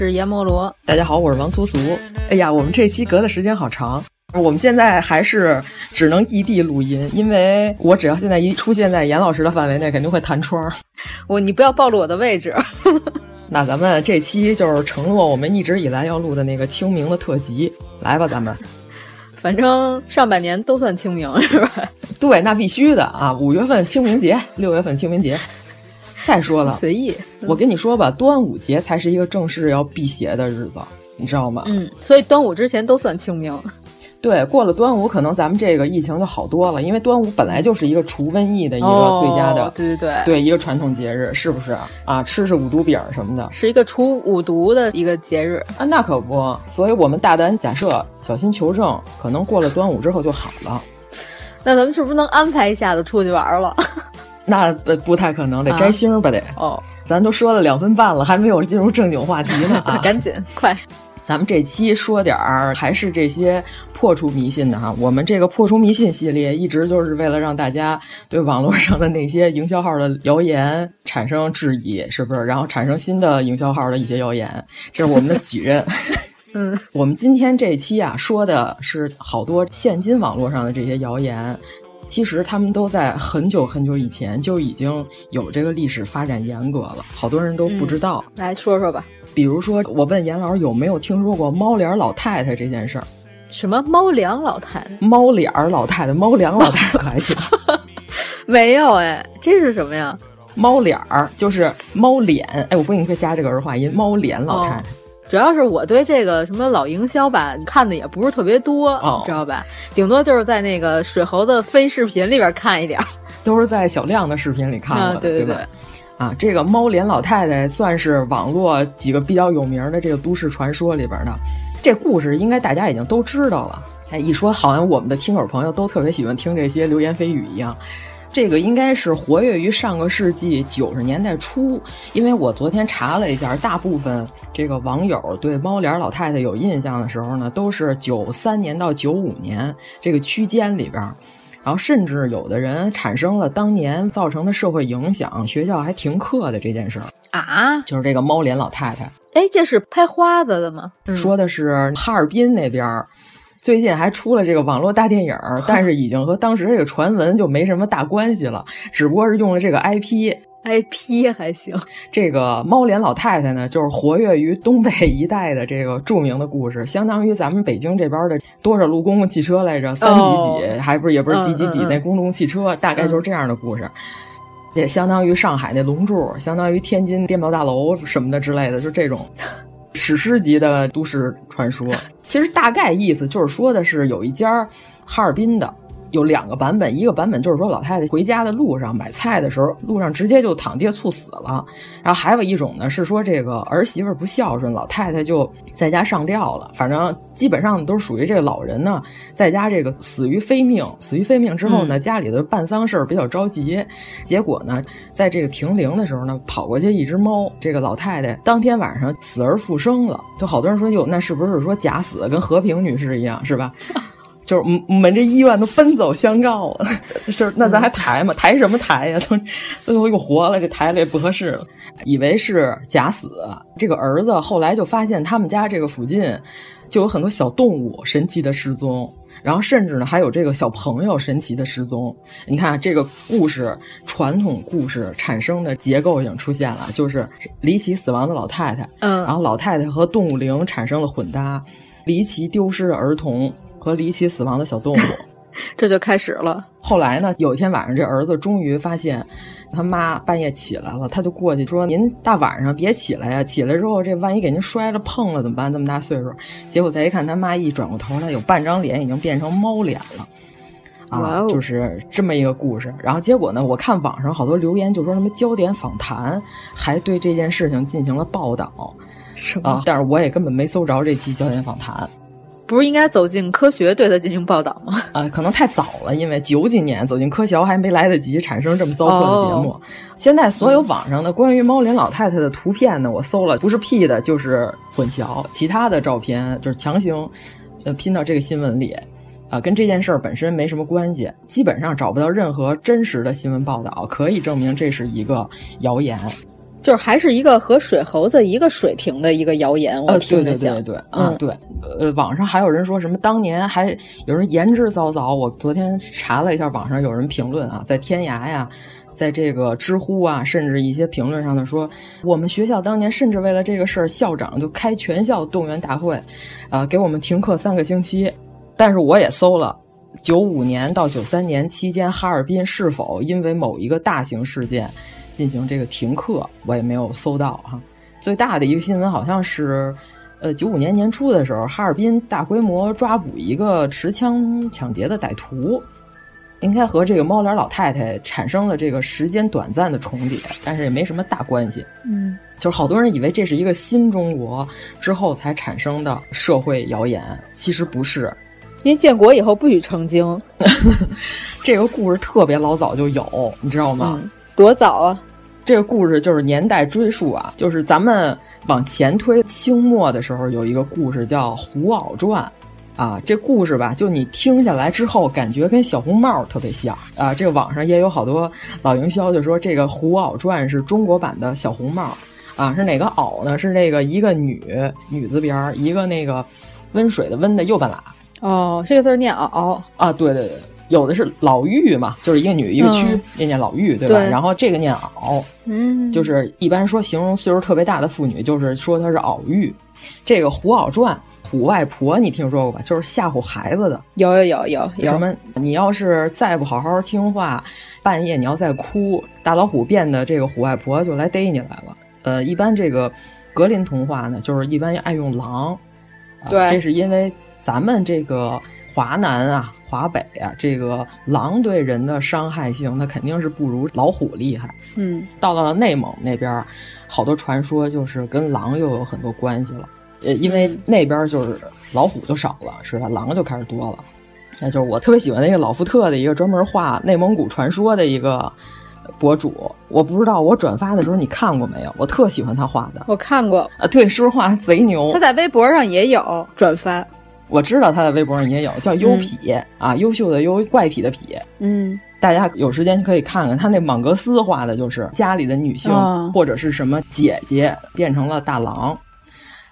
是阎摩罗。大家好，我是王苏苏。哎呀，我们这期隔的时间好长。我们现在还是只能异地录音，因为我只要现在一出现在严老师的范围内，肯定会弹窗。我，你不要暴露我的位置。那咱们这期就是承诺我们一直以来要录的那个清明的特辑，来吧，咱们。反正上半年都算清明是吧？对，那必须的啊！五月份清明节，六月份清明节。再说了，随意。我跟你说吧，端午节才是一个正式要辟邪的日子，你知道吗？嗯，所以端午之前都算清明。对，过了端午，可能咱们这个疫情就好多了，因为端午本来就是一个除瘟疫的一个最佳的，哦、对对对，对一个传统节日，是不是啊？吃吃五毒饼什么的，是一个除五毒的一个节日啊，那可不。所以我们大胆假设，小心求证，可能过了端午之后就好了。那咱们是不是能安排一下子出去玩了？那不太可能，得摘星吧得。哦，咱都说了两分半了，还没有进入正经话题呢啊！赶紧快。咱们这期说点儿还是这些破除迷信的哈。我们这个破除迷信系列一直就是为了让大家对网络上的那些营销号的谣言产生质疑，是不是？然后产生新的营销号的一些谣言，这是我们的己任。嗯，我们今天这期啊说的是好多现今网络上的这些谣言，其实他们都在很久很久以前就已经有这个历史发展严格了，好多人都不知道。嗯、来说说吧。比如说，我问严老师有没有听说过猫脸老太太这件事儿？什么猫粮老太太？猫脸儿老太太，猫粮老太太还行。没有哎，这是什么呀？猫脸儿就是猫脸，哎，我不应该加这个儿化音，猫脸老太太。哦、主要是我对这个什么老营销吧看的也不是特别多，哦、知道吧？顶多就是在那个水猴子飞视频里边看一点，都是在小亮的视频里看的，啊、对对对。啊，这个猫脸老太太算是网络几个比较有名的这个都市传说里边的。这故事应该大家已经都知道了。哎，一说好像我们的听友朋友都特别喜欢听这些流言蜚语一样。这个应该是活跃于上个世纪九十年代初，因为我昨天查了一下，大部分这个网友对猫脸老太太有印象的时候呢，都是九三年到九五年这个区间里边。然后甚至有的人产生了当年造成的社会影响，学校还停课的这件事儿啊，就是这个猫脸老太太。哎，这是拍花子的吗？嗯、说的是哈尔滨那边，最近还出了这个网络大电影，但是已经和当时这个传闻就没什么大关系了，只不过是用了这个 IP。IP 还行，这个猫脸老太太呢，就是活跃于东北一带的这个著名的故事，相当于咱们北京这边的多少路公共汽车来着，三几几，哦、还不是也不是几几几那公共汽车，大概就是这样的故事。也相当于上海那龙柱，相当于天津电报大楼什么的之类的，就这种 史诗级的都市传说。其实大概意思就是说的是有一家哈尔滨的。有两个版本，一个版本就是说老太太回家的路上买菜的时候，路上直接就躺地猝死了。然后还有一种呢是说这个儿媳妇不孝顺，老太太就在家上吊了。反正基本上都是属于这个老人呢在家这个死于非命，死于非命之后呢，嗯、家里的办丧事儿比较着急，结果呢，在这个停灵的时候呢，跑过去一只猫，这个老太太当天晚上死而复生了。就好多人说哟，那是不是说假死，跟和平女士一样，是吧？就是我们这医院都奔走相告了，是那咱还抬吗？抬什么抬呀？都都又活了，这抬了也不合适了。以为是假死，这个儿子后来就发现他们家这个附近就有很多小动物神奇的失踪，然后甚至呢还有这个小朋友神奇的失踪。你看这个故事，传统故事产生的结构已经出现了，就是离奇死亡的老太太，嗯，然后老太太和动物灵产生了混搭，离奇丢失的儿童。和离奇死亡的小动物，这就开始了。后来呢，有一天晚上，这儿子终于发现他妈半夜起来了，他就过去说：“您大晚上别起来呀！起来之后，这万一给您摔了碰了怎么办？这么大岁数。”结果再一看，他妈一转过头来，有半张脸已经变成猫脸了。啊，就是这么一个故事。然后结果呢，我看网上好多留言就说什么焦点访谈还对这件事情进行了报道，是啊，但是我也根本没搜着这期焦点访谈。不是应该走进科学对它进行报道吗？啊，可能太早了，因为九几年走进科学还没来得及产生这么糟粕的节目。哦、现在所有网上的关于猫脸老太太的图片呢，我搜了，不是 P 的，就是混淆，其他的照片就是强行呃拼到这个新闻里，啊，跟这件事儿本身没什么关系，基本上找不到任何真实的新闻报道可以证明这是一个谣言。就是还是一个和水猴子一个水平的一个谣言，我听着像。呃、对对对对，嗯对，呃，网上还有人说什么当年还有人言之凿凿，我昨天查了一下，网上有人评论啊，在天涯呀，在这个知乎啊，甚至一些评论上的说，我们学校当年甚至为了这个事儿，校长就开全校动员大会，啊、呃，给我们停课三个星期。但是我也搜了，九五年到九三年期间，哈尔滨是否因为某一个大型事件。进行这个停课，我也没有搜到哈。最大的一个新闻好像是，呃，九五年年初的时候，哈尔滨大规模抓捕一个持枪抢劫的歹徒，应该和这个猫脸老太太产生了这个时间短暂的重叠，但是也没什么大关系。嗯，就是好多人以为这是一个新中国之后才产生的社会谣言，其实不是。因为建国以后不许成精，这个故事特别老早就有，你知道吗？嗯、多早啊！这个故事就是年代追溯啊，就是咱们往前推，清末的时候有一个故事叫《胡袄传》，啊，这故事吧，就你听下来之后，感觉跟小红帽特别像啊。这个网上也有好多老营销就说这个《胡袄传》是中国版的小红帽，啊，是哪个袄呢？是那个一个女女字边儿，一个那个温水的温的右半拉。哦，这个字念袄啊，对对对。有的是老妪嘛，就是一个女一个区，念、嗯、念老妪，对吧？对然后这个念袄，嗯，就是一般说形容岁数特别大的妇女，就是说她是袄妪。这个《虎袄传》，虎外婆你听说过吧？就是吓唬孩子的。有有有有有什么？你要是再不好好听话，半夜你要再哭，大老虎变的这个虎外婆就来逮你来了。呃，一般这个格林童话呢，就是一般爱用狼，对、呃，这是因为咱们这个。华南啊，华北啊，这个狼对人的伤害性，它肯定是不如老虎厉害。嗯，到了内蒙那边，好多传说就是跟狼又有很多关系了。呃，因为那边就是老虎就少了，是吧？狼就开始多了。那就是我特别喜欢那个老福特的一个专门画内蒙古传说的一个博主。我不知道我转发的时候你看过没有？我特喜欢他画的。我看过啊，对，是不是画贼牛？他在微博上也有转发。我知道他在微博上也有叫优痞、嗯、啊，优秀的优，怪癖的痞。嗯，大家有时间可以看看他那莽格斯画的，就是家里的女性、哦、或者是什么姐姐变成了大狼，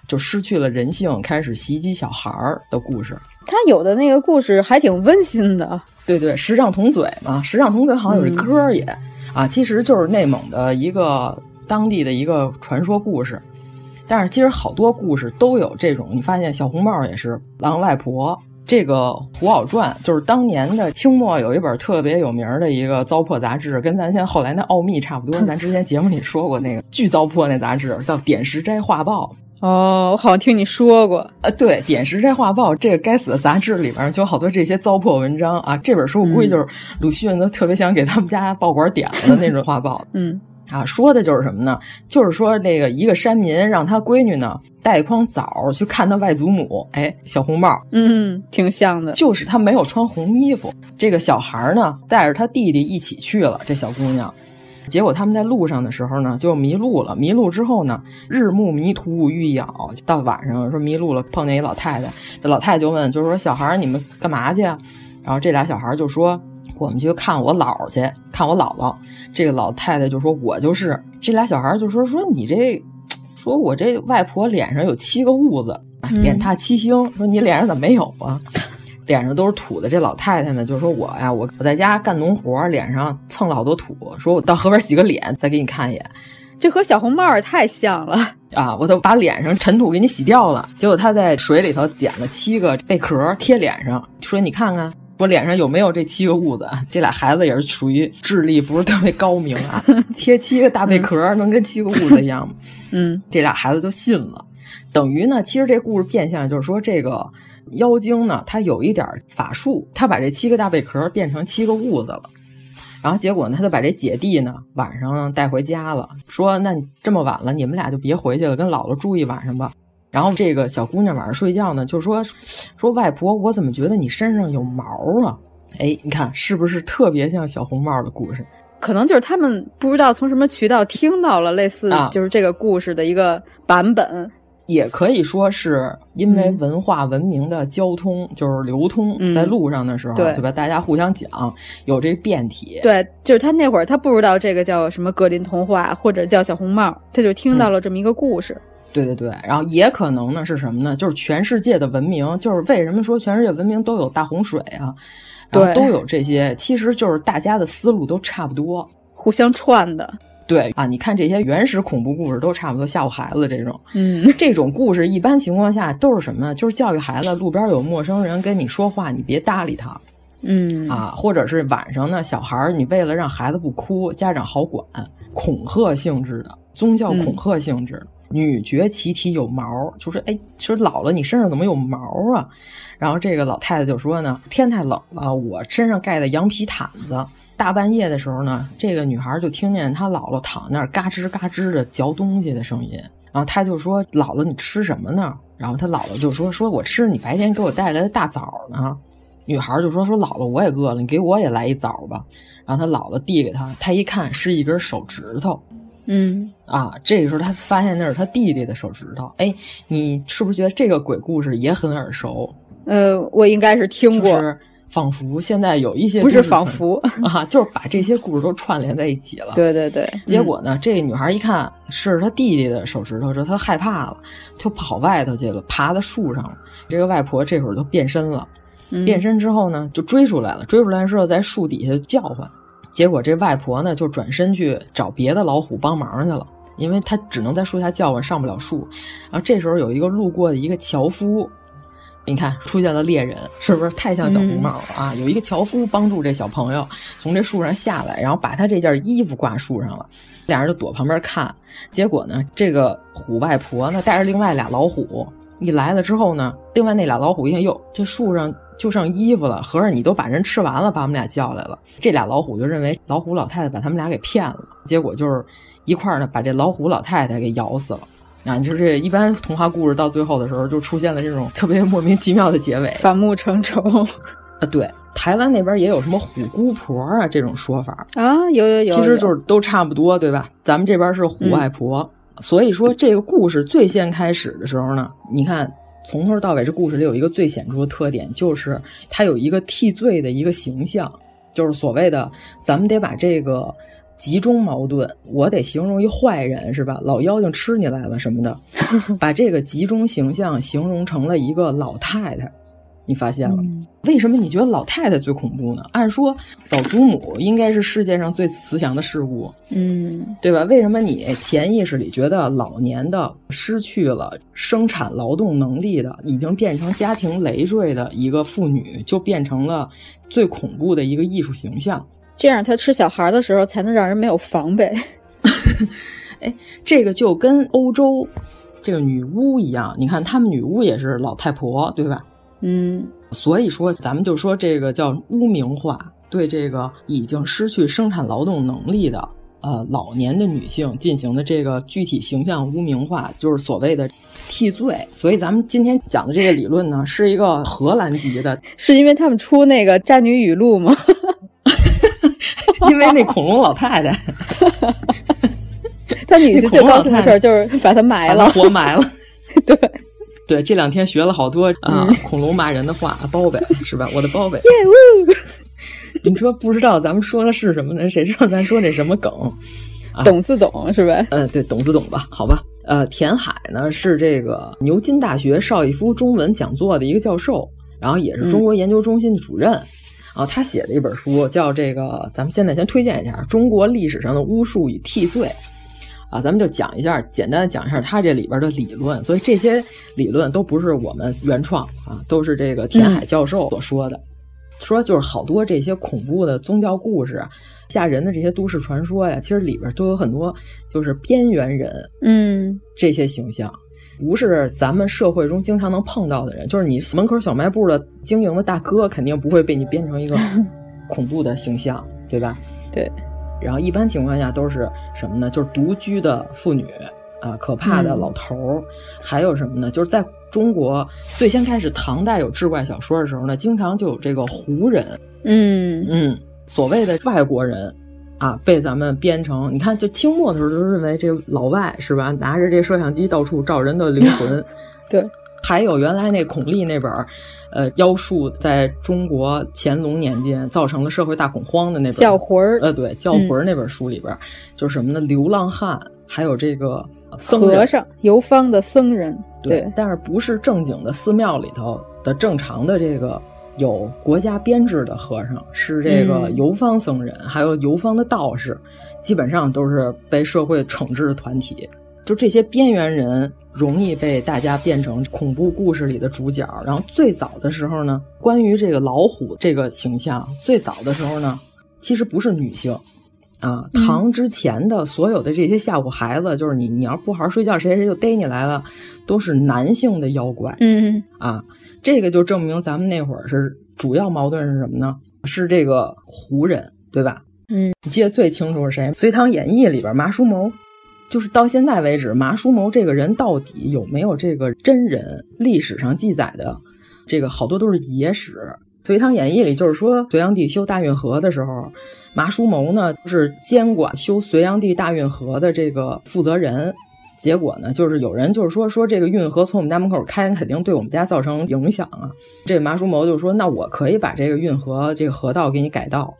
就失去了人性，开始袭击小孩儿的故事。他有的那个故事还挺温馨的。对对，十丈铜嘴嘛，十丈铜嘴好像有一歌也、嗯、啊，其实就是内蒙的一个当地的一个传说故事。但是其实好多故事都有这种，你发现小红帽也是狼外婆。这个《胡袄传》就是当年的清末有一本特别有名的一个糟粕杂志，跟咱现在后来那《奥秘》差不多。咱之前节目里说过那个巨糟粕那杂志叫《点石斋画报》，哦，我好像听你说过。呃，对，《点石斋画报》这个该死的杂志里边就有好多这些糟粕文章啊。这本书我估计就是鲁迅都特别想给他们家报馆点了的那种画报。嗯。啊，说的就是什么呢？就是说那个一个山民让他闺女呢带一筐枣去看他外祖母，哎，小红帽，嗯，挺像的。就是他没有穿红衣服，这个小孩呢带着他弟弟一起去了。这小姑娘，结果他们在路上的时候呢就迷路了。迷路之后呢，日暮迷途欲咬，到晚上说迷路了，碰见一老太太，这老太太就问，就是说小孩你们干嘛去啊？然后这俩小孩就说。我们去看我姥去，看我姥姥。这个老太太就说：“我就是。”这俩小孩就说：“说你这，说我这外婆脸上有七个痦子，脸踏七星。说你脸上怎么没有啊？脸上都是土的。”这老太太呢就说：“我呀，我我在家干农活，脸上蹭了好多土。说我到河边洗个脸，再给你看一眼。这和小红帽也太像了啊！我都把脸上尘土给你洗掉了。结果他在水里头捡了七个贝壳贴脸上，说你看看。”我脸上有没有这七个痦子？这俩孩子也是属于智力不是特别高明啊，贴七个大贝壳能跟七个痦子一样吗？嗯，这俩孩子就信了，等于呢，其实这故事变相就是说，这个妖精呢，他有一点法术，他把这七个大贝壳变成七个痦子了，然后结果呢，他就把这姐弟呢晚上带回家了，说那这么晚了，你们俩就别回去了，跟姥姥住一晚上吧。然后这个小姑娘晚上睡觉呢，就说说外婆，我怎么觉得你身上有毛啊？哎，你看是不是特别像小红帽的故事？可能就是他们不知道从什么渠道听到了类似就是这个故事的一个版本，也可以说是因为文化文明的交通就是流通在路上的时候，对吧？大家互相讲有这变体。对，就是他那会儿他不知道这个叫什么格林童话或者叫小红帽，他就听到了这么一个故事。对对对，然后也可能呢是什么呢？就是全世界的文明，就是为什么说全世界文明都有大洪水啊？对，都有这些，其实就是大家的思路都差不多，互相串的。对啊，你看这些原始恐怖故事都差不多吓唬孩子这种，嗯，这种故事一般情况下都是什么呢？就是教育孩子，路边有陌生人跟你说话，你别搭理他，嗯啊，或者是晚上呢，小孩儿你为了让孩子不哭，家长好管，恐吓性质的宗教恐吓性质。女爵其体有毛，就说：“哎，说姥姥，你身上怎么有毛啊？”然后这个老太太就说呢：“天太冷了，我身上盖的羊皮毯子。大半夜的时候呢，这个女孩就听见她姥姥躺那儿嘎吱嘎吱的嚼东西的声音。然后她就说：‘姥姥，你吃什么呢？’然后她姥姥就说：‘说我吃你白天给我带来的大枣呢。’女孩就说：‘说姥姥，我也饿了，你给我也来一枣吧。’然后她姥姥递给她，她一看是一根手指头。”嗯啊，这个时候他发现那是他弟弟的手指头。哎，你是不是觉得这个鬼故事也很耳熟？呃，我应该是听过，仿佛现在有一些不是仿佛 啊，就是把这些故事都串联在一起了。对对对。结果呢，这个女孩一看是她弟弟的手指头，这她害怕了，就跑外头去了，爬到树上了。这个外婆这会儿就变身了，变身之后呢，就追出来了。追出来之后，在树底下叫唤。结果这外婆呢，就转身去找别的老虎帮忙去了，因为她只能在树下叫唤，上不了树。然后这时候有一个路过的一个樵夫，你看出现了猎人，是不是太像小红帽了啊？有一个樵夫帮助这小朋友从这树上下来，然后把他这件衣服挂树上了，俩人就躲旁边看。结果呢，这个虎外婆呢带着另外俩老虎一来了之后呢，另外那俩老虎一看，哟，这树上。就剩衣服了，合着你都把人吃完了，把我们俩叫来了。这俩老虎就认为老虎老太太把他们俩给骗了，结果就是一块儿呢把这老虎老太太给咬死了。啊，你说这一般童话故事到最后的时候就出现了这种特别莫名其妙的结尾，反目成仇。啊，对，台湾那边也有什么虎姑婆啊这种说法啊，有有有，其实就是都差不多，对吧？咱们这边是虎外婆，所以说这个故事最先开始的时候呢，你看。从头到尾，这故事里有一个最显著的特点，就是它有一个替罪的一个形象，就是所谓的咱们得把这个集中矛盾，我得形容一坏人是吧？老妖精吃你来了什么的，把这个集中形象形容成了一个老太太。你发现了？为什么你觉得老太太最恐怖呢？按说老祖母应该是世界上最慈祥的事物，嗯，对吧？为什么你潜意识里觉得老年的、失去了生产劳动能力的、已经变成家庭累赘的一个妇女，就变成了最恐怖的一个艺术形象？这样，她吃小孩的时候才能让人没有防备。哎，这个就跟欧洲。这个女巫一样。你看，他们女巫也是老太婆，对吧？嗯，所以说，咱们就说这个叫污名化，对这个已经失去生产劳动能力的呃老年的女性进行的这个具体形象污名化，就是所谓的替罪。所以咱们今天讲的这个理论呢，是一个荷兰籍的，是因为他们出那个渣女语录吗？因为那恐龙老太太，他女婿最高兴的事儿 就是把他埋了，活埋了。对。对，这两天学了好多啊，嗯、恐龙骂人的话，包呗，是吧？我的包呗。你说不知道咱们说的是什么呢？谁知道咱说那什么梗？啊、懂自懂是吧？嗯，对，懂自懂吧？好吧。呃，田海呢是这个牛津大学邵逸夫中文讲座的一个教授，然后也是中国研究中心的主任。嗯、啊，他写的一本书叫这个，咱们现在先推荐一下《中国历史上的巫术与替罪》。啊，咱们就讲一下，简单的讲一下他这里边的理论。所以这些理论都不是我们原创啊，都是这个田海教授所说的。嗯、说就是好多这些恐怖的宗教故事、吓人的这些都市传说呀，其实里边都有很多就是边缘人，嗯，这些形象不是咱们社会中经常能碰到的人。就是你门口小卖部的经营的大哥，肯定不会被你编成一个 恐怖的形象，对吧？对。然后一般情况下都是什么呢？就是独居的妇女啊，可怕的老头儿，嗯、还有什么呢？就是在中国最先开始唐代有志怪小说的时候呢，经常就有这个胡人，嗯嗯，所谓的外国人啊，被咱们编成，你看，就清末的时候就认为这老外是吧，拿着这摄像机到处照人的灵魂，对。还有原来那孔立那本，呃，妖术在中国乾隆年间造成了社会大恐慌的那本叫魂儿，呃，对，叫魂儿那本书里边，嗯、就是什么呢？流浪汉，还有这个僧和尚、游方的僧人，对，但是不是正经的寺庙里头的正常的这个有国家编制的和尚，是这个游方僧人，嗯、还有游方的道士，基本上都是被社会惩治的团体。就这些边缘人容易被大家变成恐怖故事里的主角。然后最早的时候呢，关于这个老虎这个形象，最早的时候呢，其实不是女性啊。唐之前的所有的这些吓唬孩子，就是你你要不好好睡觉，谁谁就逮你来了，都是男性的妖怪。嗯啊，这个就证明咱们那会儿是主要矛盾是什么呢？是这个胡人，对吧？嗯，你记得最清楚是谁？《隋唐演义》里边麻叔谋。就是到现在为止，麻叔谋这个人到底有没有这个真人？历史上记载的这个好多都是野史。《隋唐演义》里就是说，隋炀帝修大运河的时候，麻叔谋呢是监管修隋炀帝大运河的这个负责人。结果呢，就是有人就是说说这个运河从我们家门口开，肯定对我们家造成影响啊。这麻叔谋就说，那我可以把这个运河这个河道给你改道，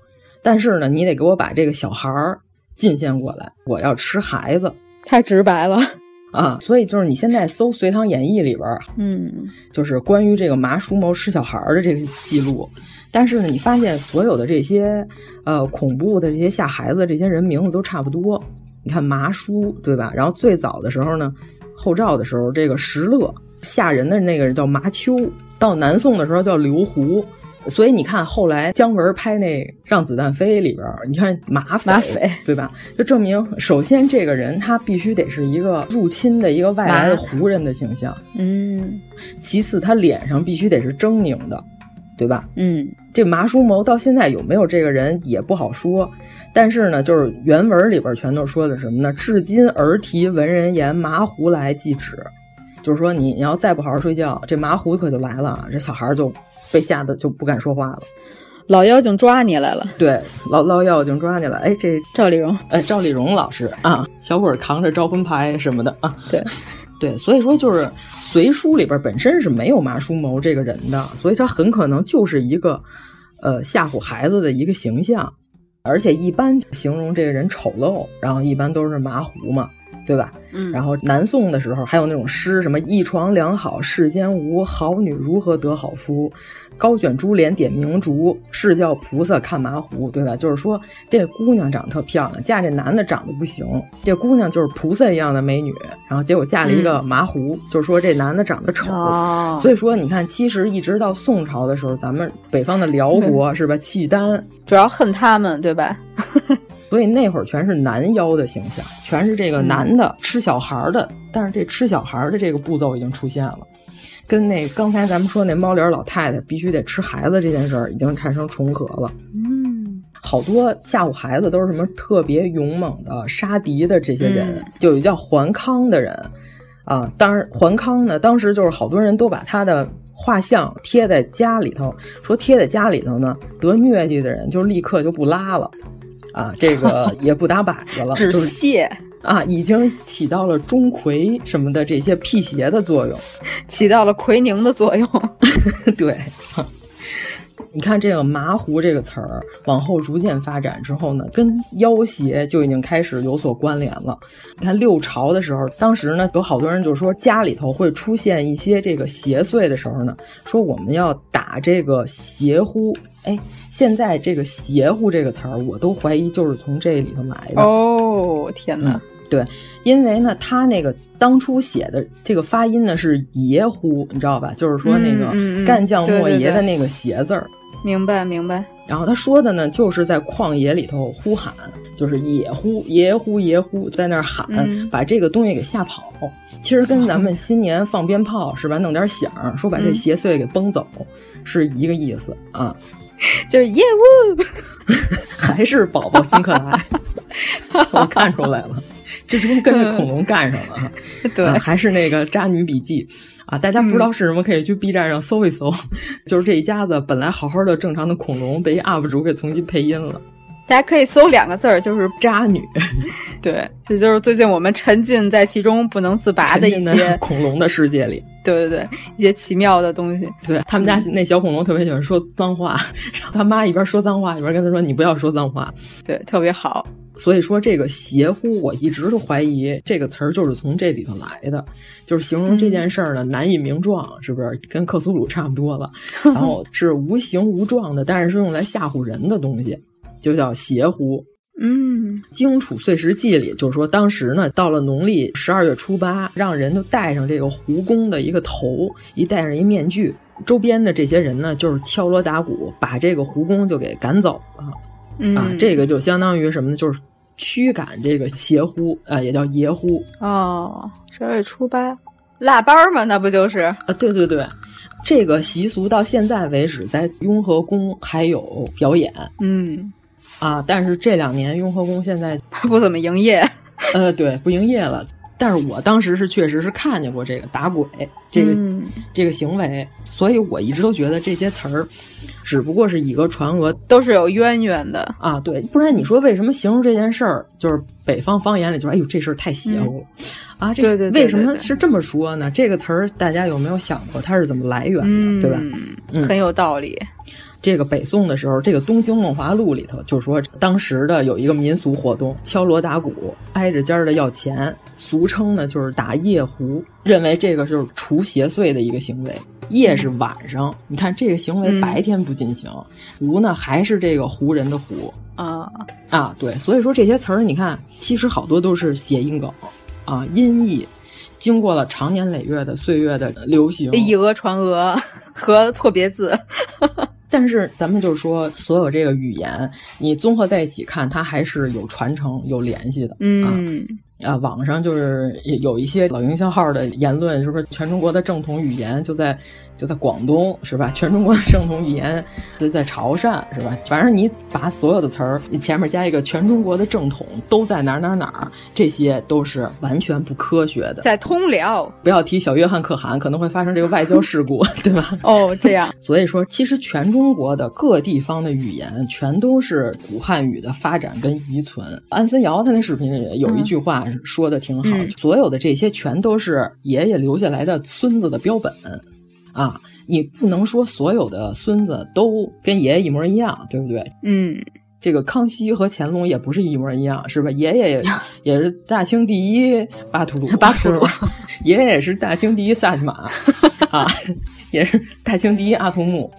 但是呢，你得给我把这个小孩儿。进献过来，我要吃孩子，太直白了 啊！所以就是你现在搜《隋唐演义》里边，嗯，就是关于这个麻叔谋吃小孩的这个记录。但是呢，你发现所有的这些呃恐怖的这些吓孩子这些人名字都差不多。你看麻叔对吧？然后最早的时候呢，后赵的时候这个石勒吓人的那个人叫麻丘，到南宋的时候叫刘胡。所以你看，后来姜文拍那《让子弹飞》里边，你看马匪，马匪对吧？就证明，首先这个人他必须得是一个入侵的一个外来的胡人的形象，嗯。其次，他脸上必须得是狰狞的，对吧？嗯。这麻叔谋到现在有没有这个人也不好说，但是呢，就是原文里边全都说的什么呢？至今儿提文人言，麻胡来即止，就是说你你要再不好好睡觉，这麻胡可就来了，这小孩就。被吓得就不敢说话了，老妖精抓你来了。对，老老妖精抓你了。哎，这赵丽蓉，哎，赵丽蓉老师啊，小鬼扛着招魂牌什么的啊。对，对，所以说就是《隋书》里边本身是没有麻叔谋这个人的，所以他很可能就是一个呃吓唬孩子的一个形象，而且一般形容这个人丑陋，然后一般都是麻胡嘛。对吧？嗯，然后南宋的时候还有那种诗，什么一床良好世间无，好女如何得好夫？高卷珠帘点明烛，是叫菩萨看麻胡，对吧？就是说这姑娘长得特漂亮，嫁这男的长得不行，这姑娘就是菩萨一样的美女，然后结果嫁了一个麻胡，嗯、就是说这男的长得丑。哦、所以说你看，其实一直到宋朝的时候，咱们北方的辽国、嗯、是吧？契丹主要恨他们，对吧？所以那会儿全是男妖的形象，全是这个男的吃小孩的。但是这吃小孩的这个步骤已经出现了，跟那刚才咱们说那猫脸老太太必须得吃孩子这件事儿已经产生重合了。嗯，好多吓唬孩子都是什么特别勇猛的杀敌的这些人，嗯、就有叫桓康的人啊。当然，桓康呢，当时就是好多人都把他的。画像贴在家里头，说贴在家里头呢，得疟疾的人就立刻就不拉了，啊，这个 也不打摆子了，止泻啊，已经起到了钟馗什么的这些辟邪的作用，起到了奎宁的作用。对，你看这个“麻糊”这个词儿往后逐渐发展之后呢，跟妖邪就已经开始有所关联了。你看六朝的时候，当时呢有好多人就说家里头会出现一些这个邪祟的时候呢，说我们要打这个邪乎。哎，现在这个“邪乎”这个词儿，我都怀疑就是从这里头来的。哦，天哪！嗯对，因为呢，他那个当初写的这个发音呢是“爷乎”，你知道吧？就是说那个干将莫邪的那个“邪”字儿。明白明白。然后他说的呢，就是在旷野里头呼喊，就是野呼野呼野呼，在那儿喊，嗯把这个东西给吓跑。其实跟咱们新年放鞭炮是吧，弄点响儿，说把这嗯邪祟给崩走，是一个意思啊。就是业务，还是宝宝辛克莱，我看出来了，这都跟着恐龙干上了啊。对，啊还是那个《渣女笔记》啊，大家不知道是什么，可以去 B 站上搜一搜。就是这一家子本来好好的正常的恐龙，被一 UP 主给重新配音了，大家可以搜两个字儿，就是渣女。对，这就是最近我们沉浸在其中不能自拔的一些，恐龙的世界里。对对对，一些奇妙的东西。对他们家那小恐龙特别喜欢说脏话，然后他妈一边说脏话一边跟他说：“你不要说脏话。对，特别好。”所以说这个邪乎，我一直都怀疑这个词儿就是从这里头来的，就是形容这件事儿呢、难以名状，是不是跟克苏鲁差不多了？然后是无形无状的，但是是用来吓唬人的东西，就叫邪乎。嗯，《荆楚岁时记》里就是说，当时呢，到了农历十二月初八，让人就戴上这个胡公的一个头，一戴上一面具，周边的这些人呢，就是敲锣打鼓，把这个胡公就给赶走了。嗯、啊，这个就相当于什么呢？就是驱赶这个邪乎啊，也叫邪乎哦，十二月初八，腊八嘛，那不就是啊？对对对，这个习俗到现在为止，在雍和宫还有表演。嗯，啊，但是这两年雍和宫现在 不怎么营业。呃，对，不营业了。但是我当时是确实是看见过这个打鬼这个、嗯、这个行为，所以我一直都觉得这些词儿只不过是以讹传讹，都是有渊源的啊。对，不然你说为什么形容这件事儿，就是北方方言里就说，哎呦，这事儿太邪乎了、嗯、啊？这对对对为什么是这么说呢？这个词儿大家有没有想过它是怎么来源的，嗯、对吧？嗯，很有道理。这个北宋的时候，这个《东京梦华录》里头就说，当时的有一个民俗活动，敲锣打鼓，挨着尖儿的要钱，俗称呢就是打夜壶，认为这个就是除邪祟的一个行为。夜是晚上，你看这个行为白天不进行，胡、嗯、呢还是这个胡人的胡啊啊，对，所以说这些词儿，你看其实好多都是谐音梗啊，音译。经过了长年累月的岁月的流行，以讹传讹和错别字。但是咱们就是说，所有这个语言，你综合在一起看，它还是有传承、有联系的。嗯啊，啊，网上就是有一些老营销号的言论，就是全中国的正统语言就在就在广东，是吧？全中国的正统语言就在潮汕，是吧？反正你把所有的词儿，你前面加一个全中国的正统都在哪儿哪儿哪儿，这些都是完全不科学的。在通辽，不要提小约翰可汗，可能会发生这个外交事故，对吧？哦，这样。所以说，其实全中国的各地方的语言，全都是古汉语的发展跟遗存。安森瑶他那视频里有一句话说的挺好，嗯、所有的这些全都是爷爷留下来的孙子的标本。啊，你不能说所有的孙子都跟爷爷一模一样，对不对？嗯，这个康熙和乾隆也不是一模一样，是吧？爷爷也 也是大清第一巴图鲁，巴图鲁，爷爷也是大清第一萨其马 啊，也是大清第一阿童木。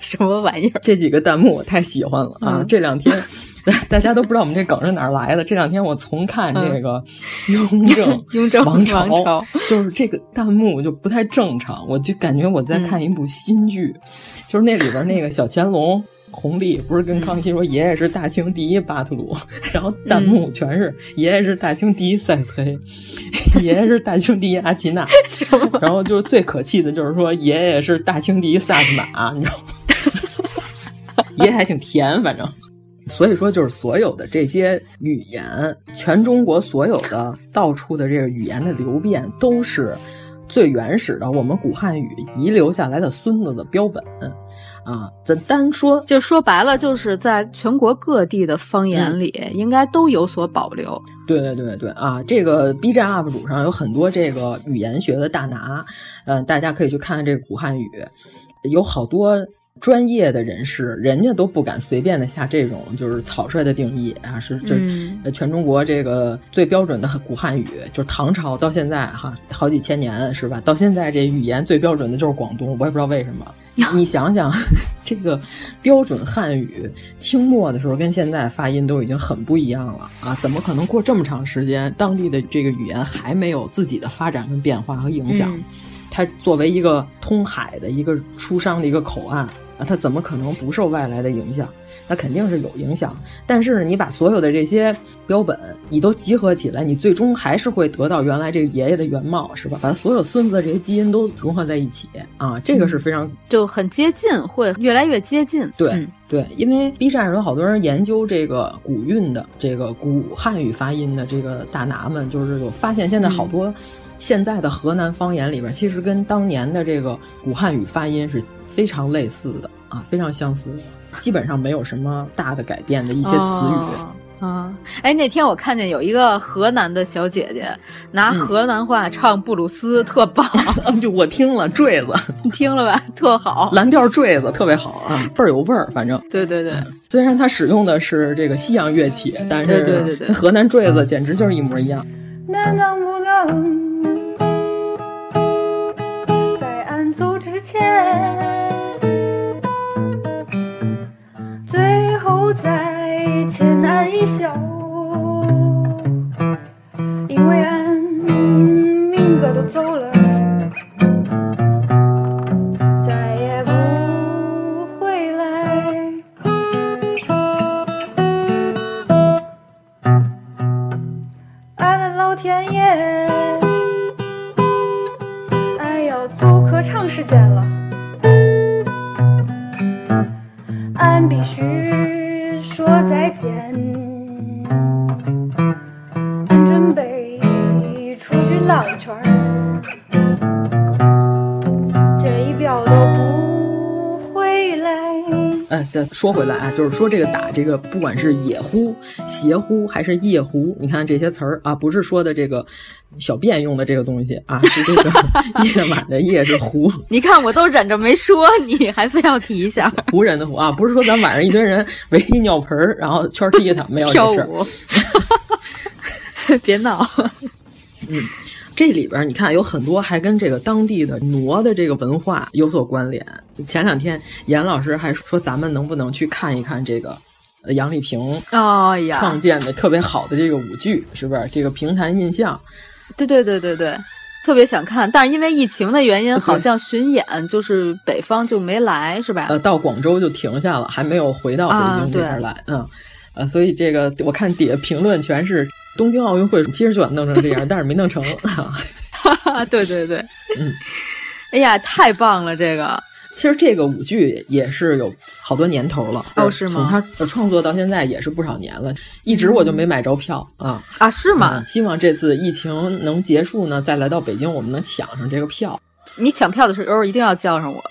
什么玩意儿？这几个弹幕我太喜欢了啊！嗯、这两天 大家都不知道我们这梗是哪儿来的。这两天我重看这个雍正、嗯、雍正王朝，王朝就是这个弹幕就不太正常，我就感觉我在看一部新剧，嗯、就是那里边那个小乾隆弘历不是跟康熙说爷爷是大清第一巴图鲁，然后弹幕全是爷爷是大清第一塞斯黑，爷爷是大清第一阿奇娜，然后就是最可气的就是说爷爷是大清第一萨斯马，你知道吗？爷爷还挺甜，反正。所以说，就是所有的这些语言，全中国所有的到处的这个语言的流变，都是最原始的我们古汉语遗留下来的孙子的标本啊。咱单说，就说白了，就是在全国各地的方言里，嗯、应该都有所保留。对对对对啊！这个 B 站 UP 主上有很多这个语言学的大拿，嗯、呃，大家可以去看看这个古汉语，有好多。专业的人士，人家都不敢随便的下这种就是草率的定义啊，是这、嗯、全中国这个最标准的古汉语，就是唐朝到现在哈好几千年是吧？到现在这语言最标准的就是广东，我也不知道为什么。你想想，这个标准汉语，清末的时候跟现在发音都已经很不一样了啊！怎么可能过这么长时间，当地的这个语言还没有自己的发展跟变化和影响？嗯、它作为一个通海的一个出商的一个口岸。啊，它怎么可能不受外来的影响？那肯定是有影响。但是你把所有的这些标本，你都集合起来，你最终还是会得到原来这个爷爷的原貌，是吧？把所有孙子的这些基因都融合在一起啊，这个是非常就很接近，会越来越接近。对、嗯、对，因为 B 站上有好多人研究这个古韵的、这个古汉语发音的这个大拿们，就是有发现现在好多。现在的河南方言里边，其实跟当年的这个古汉语发音是非常类似的啊，非常相似，基本上没有什么大的改变的一些词语。哦啊，哎，那天我看见有一个河南的小姐姐拿河南话唱布鲁斯，特棒。就我听了坠子，你听了吧，特好，蓝调坠子特别好啊，倍儿有味儿。反正对对对，虽然他使用的是这个西洋乐器，但是对对对对，河南坠子简直就是一模一样。那走之前，最后再牵俺一笑，因为俺明哥都走了，可长时间了，说回来啊，就是说这个打这个，不管是野狐、邪呼还是夜呼，你看这些词儿啊，不是说的这个小便用的这个东西啊，是这个 夜晚的夜是狐。你看我都忍着没说，你还非要提一下胡人的胡啊，不是说咱晚上一堆人围一尿盆儿，然后圈踢他，没有跳这事舞。别闹。嗯。这里边你看有很多还跟这个当地的傩的这个文化有所关联。前两天严老师还说，咱们能不能去看一看这个杨丽萍啊呀创建的特别好的这个舞剧，是不是？这个平潭印象，对对对对对，特别想看，但是因为疫情的原因，好像巡演就是北方就没来，是吧？呃，到广州就停下了，还没有回到北京这边来，嗯。呃，所以这个我看底下评论全是东京奥运会其实就想弄成这样，但是没弄成。对对对，嗯，哎呀，太棒了！这个其实这个舞剧也是有好多年头了，哦，是吗？从他创作到现在也是不少年了，一直我就没买着票啊啊，是吗、嗯？希望这次疫情能结束呢，再来到北京，我们能抢上这个票。你抢票的时候一定要叫上我。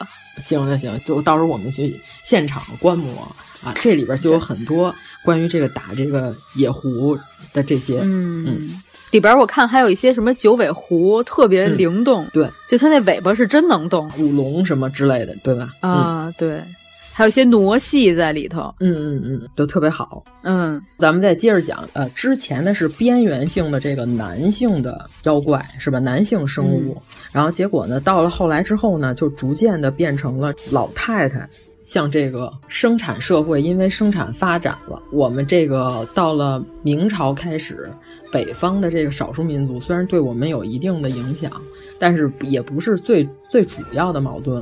行行行，就到时候我们去现场观摩啊，这里边就有很多关于这个打这个野狐的这些，嗯嗯，里边我看还有一些什么九尾狐特别灵动，嗯、对，就它那尾巴是真能动，舞龙什么之类的，对吧？啊，嗯、对，还有一些傩戏在里头，嗯嗯嗯，都特别好，嗯，咱们再接着讲，呃，之前的是边缘性的这个男性的妖怪是吧？男性生物。嗯然后结果呢，到了后来之后呢，就逐渐的变成了老太太像这个生产社会，因为生产发展了，我们这个到了明朝开始，北方的这个少数民族虽然对我们有一定的影响，但是也不是最最主要的矛盾。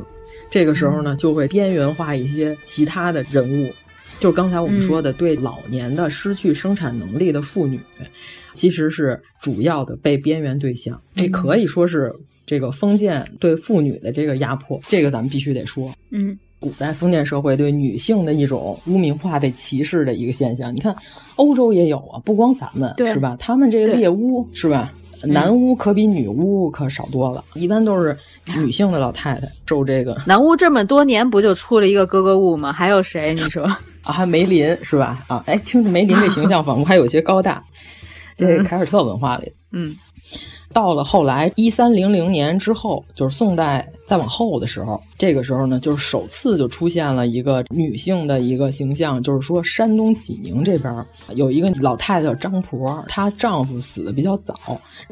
这个时候呢，就会边缘化一些其他的人物，就是刚才我们说的，对老年的失去生产能力的妇女，其实是主要的被边缘对象。这可以说是这个封建对妇女的这个压迫，这个咱们必须得说。嗯。古代封建社会对女性的一种污名化、的歧视的一个现象，你看欧洲也有啊，不光咱们是吧？他们这个猎巫是吧？男巫可比女巫可少多了，一般都是女性的老太太受这个。男巫这么多年不就出了一个格格巫吗？还有谁？你说 啊？还梅林是吧？啊，哎，听着梅林这形象仿佛还有些高大，这凯尔特文化里，嗯。到了后来一三零零年之后，就是宋代再往后的时候，这个时候呢，就是首次就出现了一个女性的一个形象，就是说山东济宁这边有一个老太太叫张婆，她丈夫死的比较早，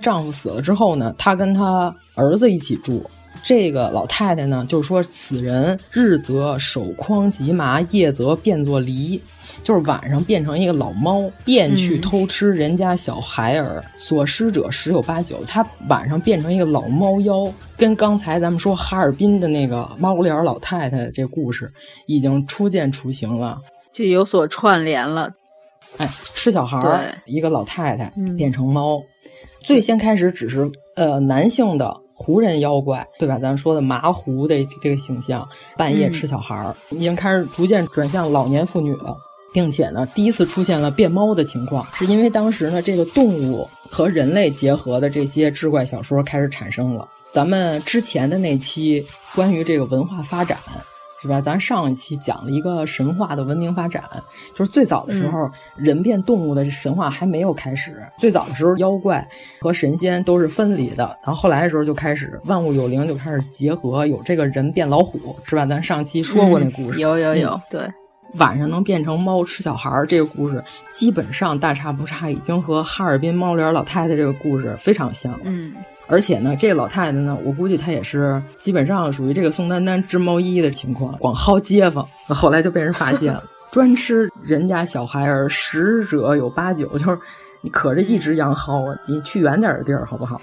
丈夫死了之后呢，她跟她儿子一起住。这个老太太呢，就是说此人日则手筐及麻，夜则变作狸，就是晚上变成一个老猫，便去偷吃人家小孩儿，所施者十有八九。他晚上变成一个老猫妖，跟刚才咱们说哈尔滨的那个猫脸老太太这故事已经初见雏形了，就有所串联了。哎，吃小孩儿，一个老太太变成猫，最先开始只是呃男性的。胡人妖怪，对吧？咱说的麻胡的这个形象，半夜吃小孩儿，已经开始逐渐转向老年妇女了，并且呢，第一次出现了变猫的情况，是因为当时呢，这个动物和人类结合的这些志怪小说开始产生了。咱们之前的那期关于这个文化发展。是吧？咱上一期讲了一个神话的文明发展，就是最早的时候，人变动物的神话还没有开始。最早的时候，妖怪和神仙都是分离的，然后后来的时候就开始万物有灵，就开始结合，有这个人变老虎，是吧？咱上期说过那故事，有有有，对，晚上能变成猫吃小孩儿这个故事，基本上大差不差，已经和哈尔滨猫脸老太太这个故事非常像。嗯。而且呢，这老太太呢，我估计她也是基本上属于这个宋丹丹织毛衣的情况，光薅街坊，后来就被人发现了，专吃人家小孩儿，十者有八九就是你可着一直羊薅啊，你去远点的地儿好不好？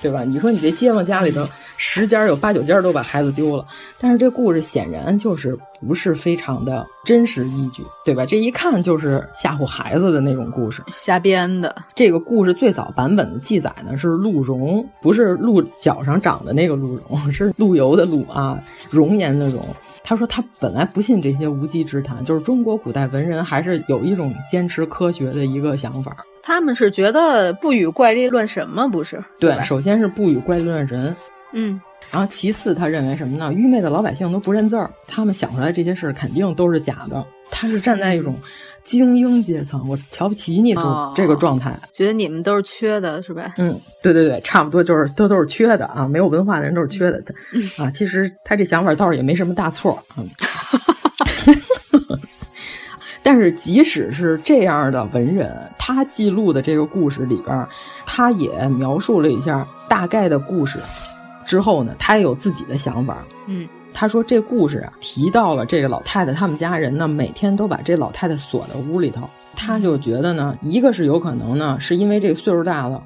对吧？你说你这街坊家里头十家有八九家都把孩子丢了，但是这故事显然就是不是非常的真实依据，对吧？这一看就是吓唬孩子的那种故事，瞎编的。这个故事最早版本的记载呢是鹿茸，不是鹿角上长的那个鹿茸，是陆游的陆啊，容颜的容。他说他本来不信这些无稽之谈，就是中国古代文人还是有一种坚持科学的一个想法。他们是觉得不与怪力乱神吗？不是？对，首先是不与怪力乱神。嗯，然后其次他认为什么呢？愚昧的老百姓都不认字儿，他们想出来这些事儿肯定都是假的。他是站在一种精英阶层，我瞧不起你这这个状态，觉得你们都是缺的，是吧？嗯，对对对，差不多就是都都是缺的啊，没有文化的人都是缺的啊。其实他这想法倒是也没什么大错。嗯。但是，即使是这样的文人，他记录的这个故事里边，他也描述了一下大概的故事。之后呢，他也有自己的想法。嗯，他说这故事啊，提到了这个老太太他们家人呢，每天都把这老太太锁在屋里头。他就觉得呢，一个是有可能呢，是因为这个岁数大了，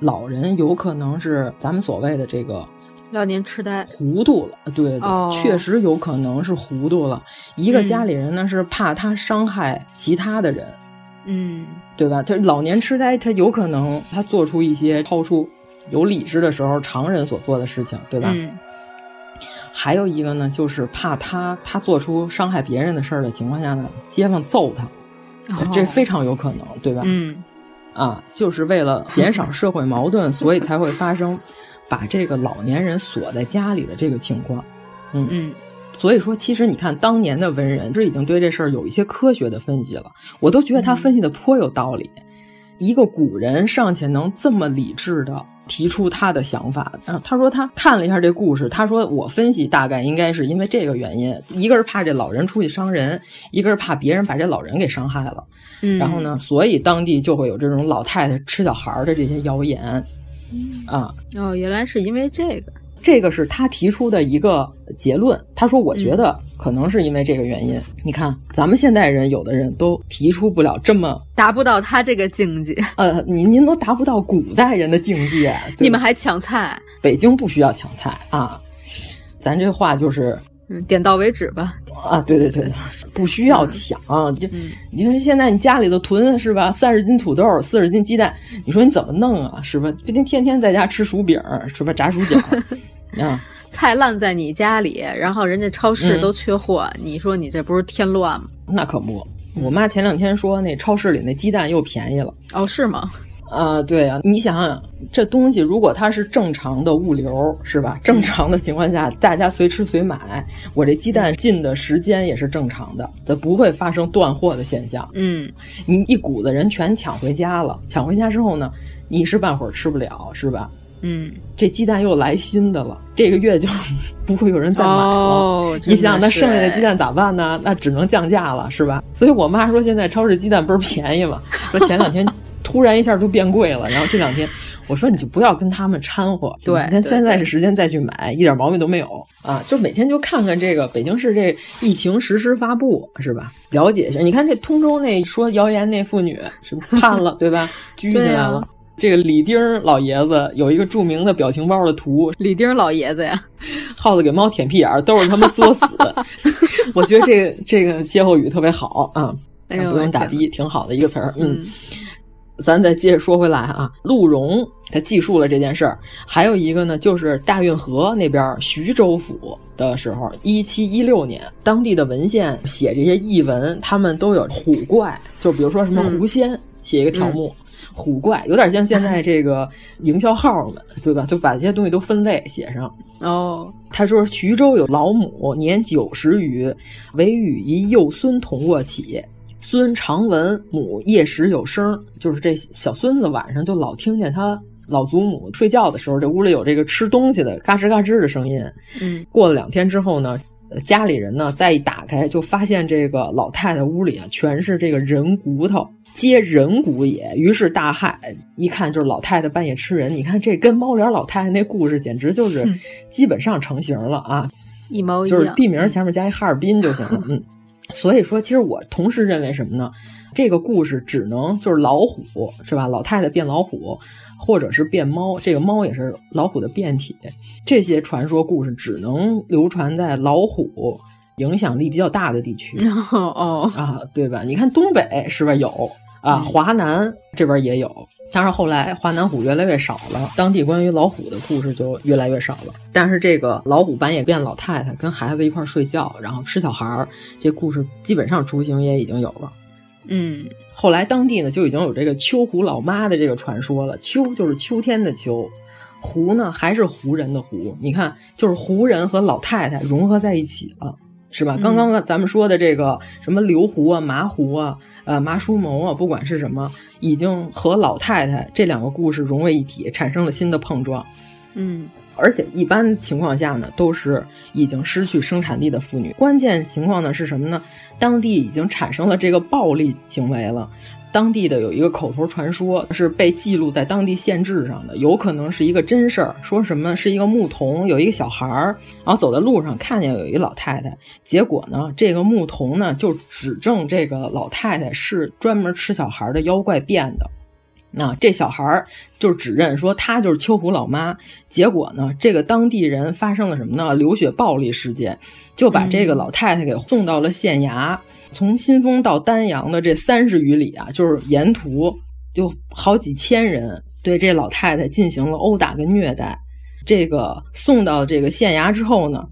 老人有可能是咱们所谓的这个。老年痴呆，糊涂了，对对，确实有可能是糊涂了。一个家里人呢是怕他伤害其他的人，嗯，对吧？他老年痴呆，他有可能他做出一些超出有理智的时候常人所做的事情，对吧？还有一个呢，就是怕他他做出伤害别人的事儿的情况下呢，街坊揍他，这非常有可能，对吧？嗯，啊，就是为了减少社会矛盾，所以才会发生。把这个老年人锁在家里的这个情况，嗯嗯，所以说，其实你看当年的文人，这已经对这事儿有一些科学的分析了，我都觉得他分析的颇有道理。一个古人尚且能这么理智的提出他的想法，啊，他说他看了一下这故事，他说我分析大概应该是因为这个原因，一个是怕这老人出去伤人，一个是怕别人把这老人给伤害了，嗯，然后呢，所以当地就会有这种老太太吃小孩的这些谣言。啊哦，原来是因为这个，这个是他提出的一个结论。他说：“我觉得可能是因为这个原因。你看，咱们现代人有的人都提出不了这么达不到他这个境界。呃，您您都达不到古代人的境界，你们还抢菜？北京不需要抢菜啊，咱这话就是。嗯，点到为止吧。啊，对对对，不需要抢。这、嗯，你说现在你家里头囤是吧？三十斤土豆，四十斤鸡蛋，你说你怎么弄啊？是吧？毕竟天天在家吃薯饼是吧？炸薯角 啊，菜烂在你家里，然后人家超市都缺货，嗯、你说你这不是添乱吗？那可不，我妈前两天说那超市里那鸡蛋又便宜了。哦，是吗？啊，对啊，你想想，这东西如果它是正常的物流，是吧？正常的情况下，大家随吃随买，我这鸡蛋进的时间也是正常的，它不会发生断货的现象。嗯，你一股子人全抢回家了，抢回家之后呢，你一时半会儿吃不了，是吧？嗯，这鸡蛋又来新的了，这个月就 不会有人再买了。哦、你想想，那剩下的鸡蛋咋办呢？那只能降价了，是吧？所以我妈说，现在超市鸡蛋不是便宜嘛，说前两天。突然一下就变贵了，然后这两天我说你就不要跟他们掺和，对，咱现在是时间再去买，一点毛病都没有啊！就每天就看看这个北京市这疫情实时发布是吧？了解一下。你看这通州那说谣言那妇女是判了对吧？拘起来了。啊、这个李丁老爷子有一个著名的表情包的图，李丁老爷子呀，耗子给猫舔屁眼儿都是他妈作死。我觉得这个这个歇后语特别好啊，哎、不用打的，挺好的一个词儿，嗯。咱再接着说回来啊，陆荣他记述了这件事儿，还有一个呢，就是大运河那边徐州府的时候，一七一六年，当地的文献写这些译文，他们都有虎怪，就比如说什么狐仙，嗯、写一个条目，嗯、虎怪，有点像现在这个营销号们，对吧？就把这些东西都分类写上。哦，他说徐州有老母年九十余，唯与一幼孙同卧起。孙长文母夜时有声，就是这小孙子晚上就老听见他老祖母睡觉的时候，这屋里有这个吃东西的嘎吱嘎吱的声音。嗯，过了两天之后呢，家里人呢再一打开，就发现这个老太太屋里啊全是这个人骨头，皆人骨也。于是大骇，一看就是老太太半夜吃人。你看这跟猫脸老太太那故事简直就是基本上成型了啊，一毛一样，就是地名前面加一哈尔滨就行了。嗯。所以说，其实我同时认为什么呢？这个故事只能就是老虎是吧？老太太变老虎，或者是变猫，这个猫也是老虎的变体。这些传说故事只能流传在老虎影响力比较大的地区。哦啊，对吧？你看东北是吧？有啊，华南这边也有。加上后来华南虎越来越少了，当地关于老虎的故事就越来越少了。但是这个老虎半夜变老太太，跟孩子一块睡觉，然后吃小孩儿，这故事基本上雏形也已经有了。嗯，后来当地呢就已经有这个秋胡老妈的这个传说了。秋就是秋天的秋，胡呢还是胡人的胡。你看，就是胡人和老太太融合在一起了。是吧？刚刚咱们说的这个什么刘胡啊、麻胡啊、呃麻叔谋啊，不管是什么，已经和老太太这两个故事融为一体，产生了新的碰撞。嗯，而且一般情况下呢，都是已经失去生产力的妇女。关键情况呢是什么呢？当地已经产生了这个暴力行为了。当地的有一个口头传说，是被记录在当地县志上的，有可能是一个真事儿。说什么是一个牧童有一个小孩儿，然后走在路上看见有一个老太太，结果呢，这个牧童呢就指证这个老太太是专门吃小孩的妖怪变的。那这小孩儿就指认说他就是秋胡老妈。结果呢，这个当地人发生了什么呢？流血暴力事件，就把这个老太太给送到了县衙。从新丰到丹阳的这三十余里啊，就是沿途就好几千人对这老太太进行了殴打跟虐待。这个送到这个县衙之后呢，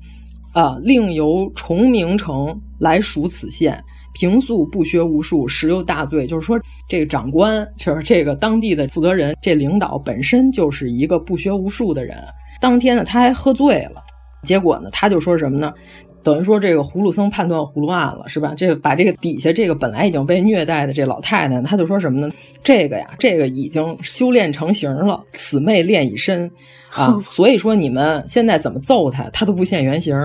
啊，另由崇明城来属此县，平素不学无术，实有大罪。就是说，这个长官就是这个当地的负责人，这领导本身就是一个不学无术的人。当天呢，他还喝醉了，结果呢，他就说什么呢？等于说这个葫芦僧判断葫芦案了，是吧？这个把这个底下这个本来已经被虐待的这老太太，他就说什么呢？这个呀，这个已经修炼成型了，此妹练已深啊，所以说你们现在怎么揍他，他都不现原形。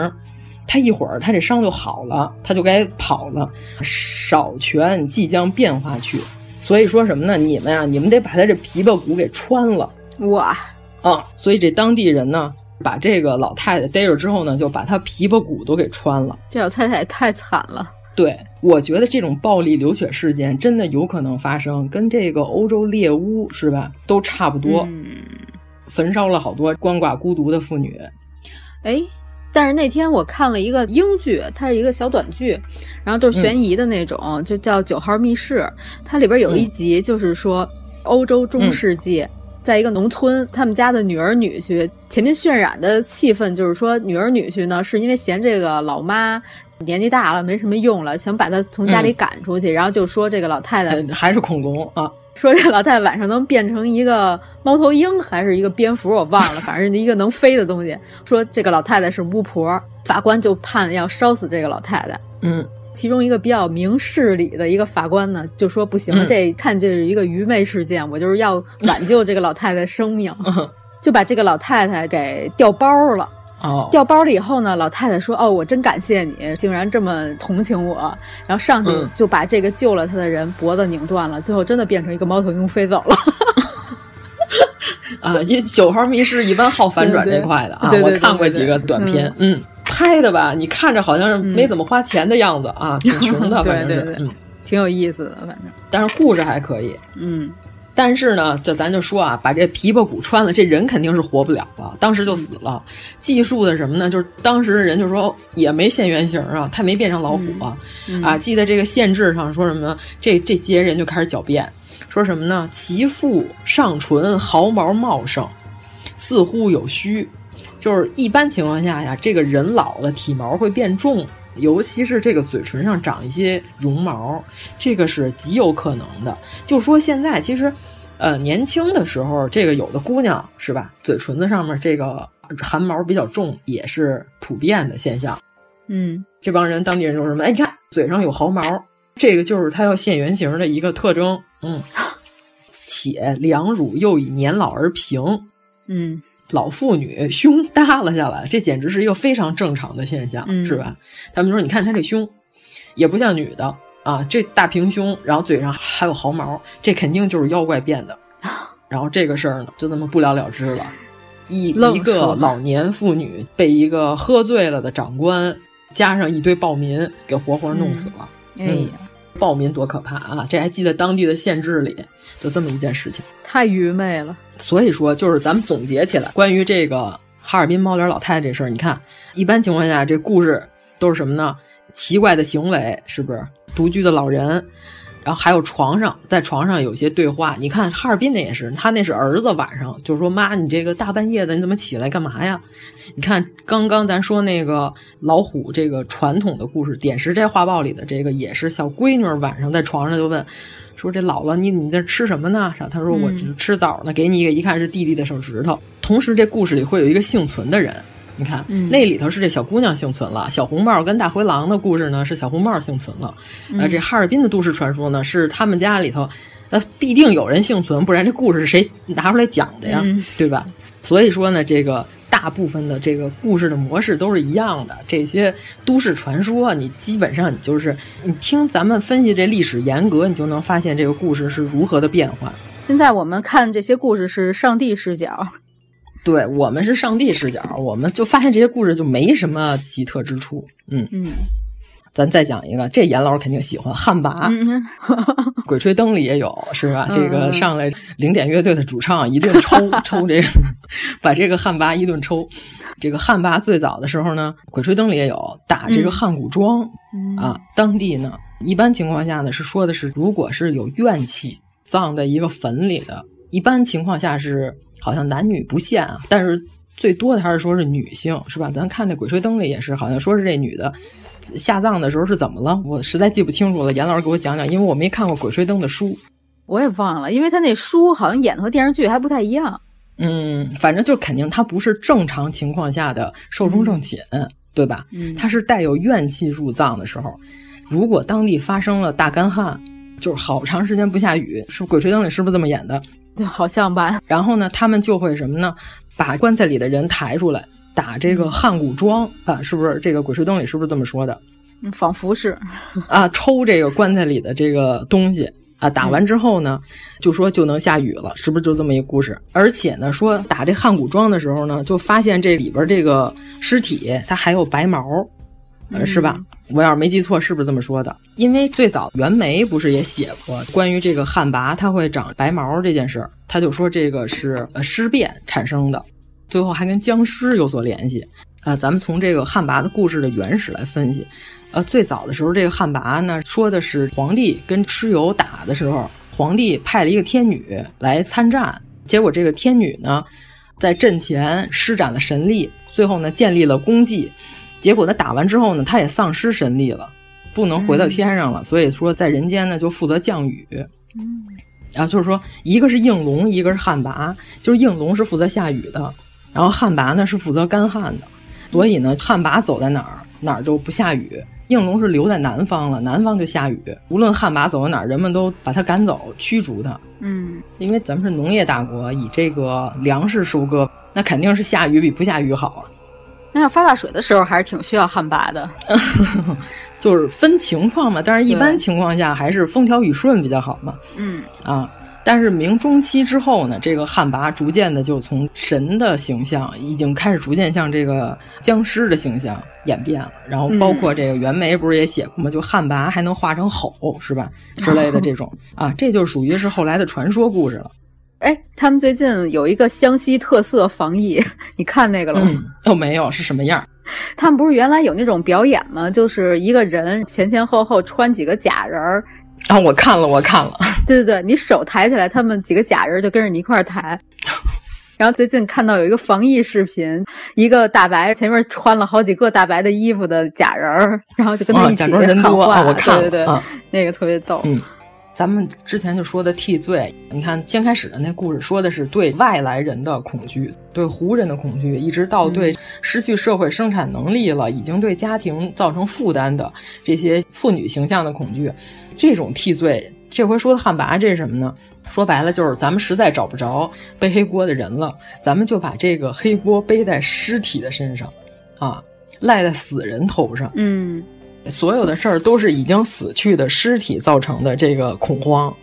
他一会儿他这伤就好了，他就该跑了。少拳即将变化去，所以说什么呢？你们呀，你们得把他这琵琶骨给穿了。哇啊！所以这当地人呢。把这个老太太逮着之后呢，就把她琵琶骨都给穿了。这老太太也太惨了。对，我觉得这种暴力流血事件真的有可能发生，跟这个欧洲猎巫是吧，都差不多。嗯，焚烧了好多鳏寡孤独的妇女。哎，但是那天我看了一个英剧，它是一个小短剧，然后都是悬疑的那种，嗯、就叫《九号密室》。它里边有一集就是说，欧洲中世纪。嗯在一个农村，他们家的女儿女婿前面渲染的气氛就是说，女儿女婿呢是因为嫌这个老妈年纪大了没什么用了，想把她从家里赶出去，嗯、然后就说这个老太太还是恐龙啊，说这老太太晚上能变成一个猫头鹰还是一个蝙蝠，我忘了，反正一个能飞的东西。说这个老太太是巫婆，法官就判要烧死这个老太太。嗯。其中一个比较明事理的一个法官呢，就说不行，嗯、这看这是一个愚昧事件，我就是要挽救这个老太太生命，就把这个老太太给调包了。哦，调包了以后呢，老太太说：“哦，我真感谢你，竟然这么同情我。”然后上去就把这个救了她的人脖子拧断了，最后真的变成一个猫头鹰飞走了。啊，一九号密室一般好反转这块的啊，我看过几个短片，嗯。嗯拍的吧，你看着好像是没怎么花钱的样子、嗯、啊，挺穷的，反正是，对对对嗯，挺有意思的，反正。但是故事还可以，嗯。但是呢，就咱就说啊，把这琵琶骨穿了，这人肯定是活不了了，当时就死了。嗯、记述的什么呢？就是当时的人就说也没现原形啊，他没变成老虎啊，嗯、啊，记得这个县志上说什么？这这些人就开始狡辩，说什么呢？其腹上唇毫毛茂盛，似乎有须。就是一般情况下呀，这个人老了体毛会变重，尤其是这个嘴唇上长一些绒毛，这个是极有可能的。就说现在其实，呃，年轻的时候，这个有的姑娘是吧，嘴唇子上面这个汗毛比较重，也是普遍的现象。嗯，这帮人当地人就说什么？哎，你看嘴上有毫毛，这个就是它要现原形的一个特征。嗯，且两乳又以年老而平。嗯。老妇女胸耷拉下来，这简直是一个非常正常的现象，嗯、是吧？他们说，你看她这胸，也不像女的啊，这大平胸，然后嘴上还有毫毛，这肯定就是妖怪变的。然后这个事儿呢，就这么不了了之了。一一个老年妇女被一个喝醉了的长官加上一堆暴民给活活弄死了。嗯、哎呀！暴民多可怕啊！这还记得当地的县志里就这么一件事情，太愚昧了。所以说，就是咱们总结起来，关于这个哈尔滨猫脸老太太这事儿，你看，一般情况下这故事都是什么呢？奇怪的行为，是不是？独居的老人，然后还有床上，在床上有些对话。你看哈尔滨那也是，他那是儿子晚上就说：“妈，你这个大半夜的，你怎么起来干嘛呀？”你看刚刚咱说那个老虎这个传统的故事，《点石斋画报》里的这个也是小闺女晚上在床上就问。说这姥姥，你你在吃什么呢？啥？他说我吃枣呢，给你一个，一看是弟弟的手指头。同时，这故事里会有一个幸存的人，你看、嗯、那里头是这小姑娘幸存了，小红帽跟大灰狼的故事呢是小红帽幸存了。嗯、呃，这哈尔滨的都市传说呢是他们家里头，那必定有人幸存，不然这故事是谁拿出来讲的呀？嗯、对吧？所以说呢，这个。大部分的这个故事的模式都是一样的，这些都市传说，你基本上你就是你听咱们分析这历史沿革，你就能发现这个故事是如何的变化。现在我们看这些故事是上帝视角，对我们是上帝视角，我们就发现这些故事就没什么奇特之处。嗯嗯，咱再讲一个，这严老师肯定喜欢汉魃，嗯、鬼吹灯里也有是吧？嗯、这个上来零点乐队的主唱一顿抽抽这个，把这个汉魃一顿抽。这个汉魃最早的时候呢，鬼吹灯里也有打这个汉古庄、嗯、啊。当地呢，一般情况下呢是说的是，如果是有怨气葬在一个坟里的，一般情况下是好像男女不限啊，但是最多的还是说是女性是吧？咱看那鬼吹灯里也是，好像说是这女的下葬的时候是怎么了？我实在记不清楚了，严老师给我讲讲，因为我没看过鬼吹灯的书，我也忘了，因为他那书好像演的和电视剧还不太一样。嗯，反正就肯定他不是正常情况下的寿终正寝，嗯、对吧？嗯，它是带有怨气入葬的时候，如果当地发生了大干旱，就是好长时间不下雨，是鬼吹灯里是不是这么演的？对，好像吧。然后呢，他们就会什么呢？把棺材里的人抬出来，打这个汉古桩啊，是不是？这个鬼吹灯里是不是这么说的？嗯，仿佛是啊，抽这个棺材里的这个东西。啊，打完之后呢，就说就能下雨了，是不是就这么一个故事？而且呢，说打这汉古桩的时候呢，就发现这里边这个尸体它还有白毛，呃，是吧？我要是没记错，是不是这么说的？因为最早袁枚不是也写过关于这个旱魃它会长白毛这件事儿，他就说这个是呃尸变产生的，最后还跟僵尸有所联系。啊，咱们从这个旱魃的故事的原始来分析。呃，最早的时候，这个旱魃呢，说的是皇帝跟蚩尤打的时候，皇帝派了一个天女来参战，结果这个天女呢，在阵前施展了神力，最后呢，建立了功绩，结果他，打完之后呢，他也丧失神力了，不能回到天上了，所以说在人间呢，就负责降雨。嗯，然后就是说，一个是应龙，一个是旱魃，就是应龙是负责下雨的，然后旱魃呢是负责干旱的，所以呢，旱魃走在哪儿，哪儿就不下雨。应龙是留在南方了，南方就下雨。无论旱魃走到哪儿，人们都把它赶走，驱逐它。嗯，因为咱们是农业大国，以这个粮食收割，那肯定是下雨比不下雨好。那要发大水的时候，还是挺需要旱魃的。就是分情况嘛，但是一般情况下还是风调雨顺比较好嘛。嗯啊。但是明中期之后呢，这个旱魃逐渐的就从神的形象，已经开始逐渐向这个僵尸的形象演变了。然后包括这个袁枚不是也写过吗？就旱魃还能化成吼，是吧？之类的这种啊，这就属于是后来的传说故事了。哎，他们最近有一个湘西特色防疫，你看那个了吗？都没有，是什么样？他们不是原来有那种表演吗？就是一个人前前后后穿几个假人儿。啊，我看了，我看了。对对对，你手抬起来，他们几个假人就跟着你一块儿抬。然后最近看到有一个防疫视频，一个大白前面穿了好几个大白的衣服的假人儿，然后就跟他一起喊话。啊、我看了，对对对，啊、那个特别逗。嗯，咱们之前就说的替罪，你看先开始的那故事说的是对外来人的恐惧，对胡人的恐惧，一直到对失去社会生产能力了，已经对家庭造成负担的这些妇女形象的恐惧。这种替罪，这回说的旱魃，这是什么呢？说白了就是咱们实在找不着背黑锅的人了，咱们就把这个黑锅背在尸体的身上，啊，赖在死人头上。嗯，所有的事儿都是已经死去的尸体造成的这个恐慌。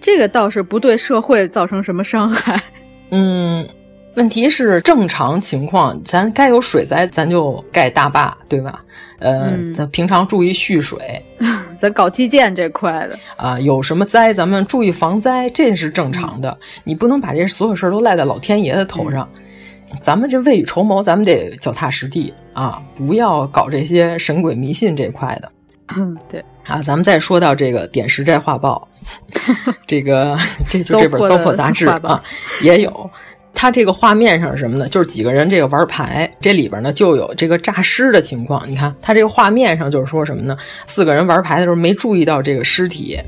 这个倒是不对社会造成什么伤害。嗯，问题是正常情况，咱该有水灾，咱就盖大坝，对吧？呃，咱平常注意蓄水，咱搞基建这块的啊，有什么灾咱们注意防灾，这是正常的。你不能把这所有事儿都赖在老天爷的头上。咱们这未雨绸缪，咱们得脚踏实地啊，不要搞这些神鬼迷信这块的。嗯，对啊，咱们再说到这个《点石寨画报 》，这个这就这本糟粕杂志啊，也有。它这个画面上是什么呢？就是几个人这个玩牌，这里边呢就有这个诈尸的情况。你看，它这个画面上就是说什么呢？四个人玩牌的时候没注意到这个尸体，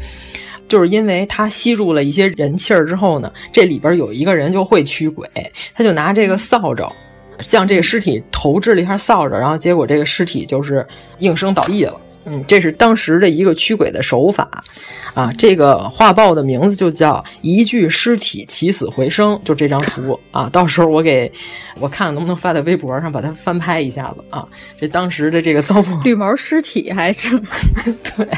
就是因为他吸入了一些人气儿之后呢，这里边有一个人就会驱鬼，他就拿这个扫帚向这个尸体投掷了一下扫帚，然后结果这个尸体就是应声倒地了。嗯，这是当时的一个驱鬼的手法，啊，这个画报的名字就叫“一具尸体起死回生”，就这张图啊，到时候我给我看能不能发在微博上，把它翻拍一下子啊。这当时的这个糟粕，绿毛尸体还是 对，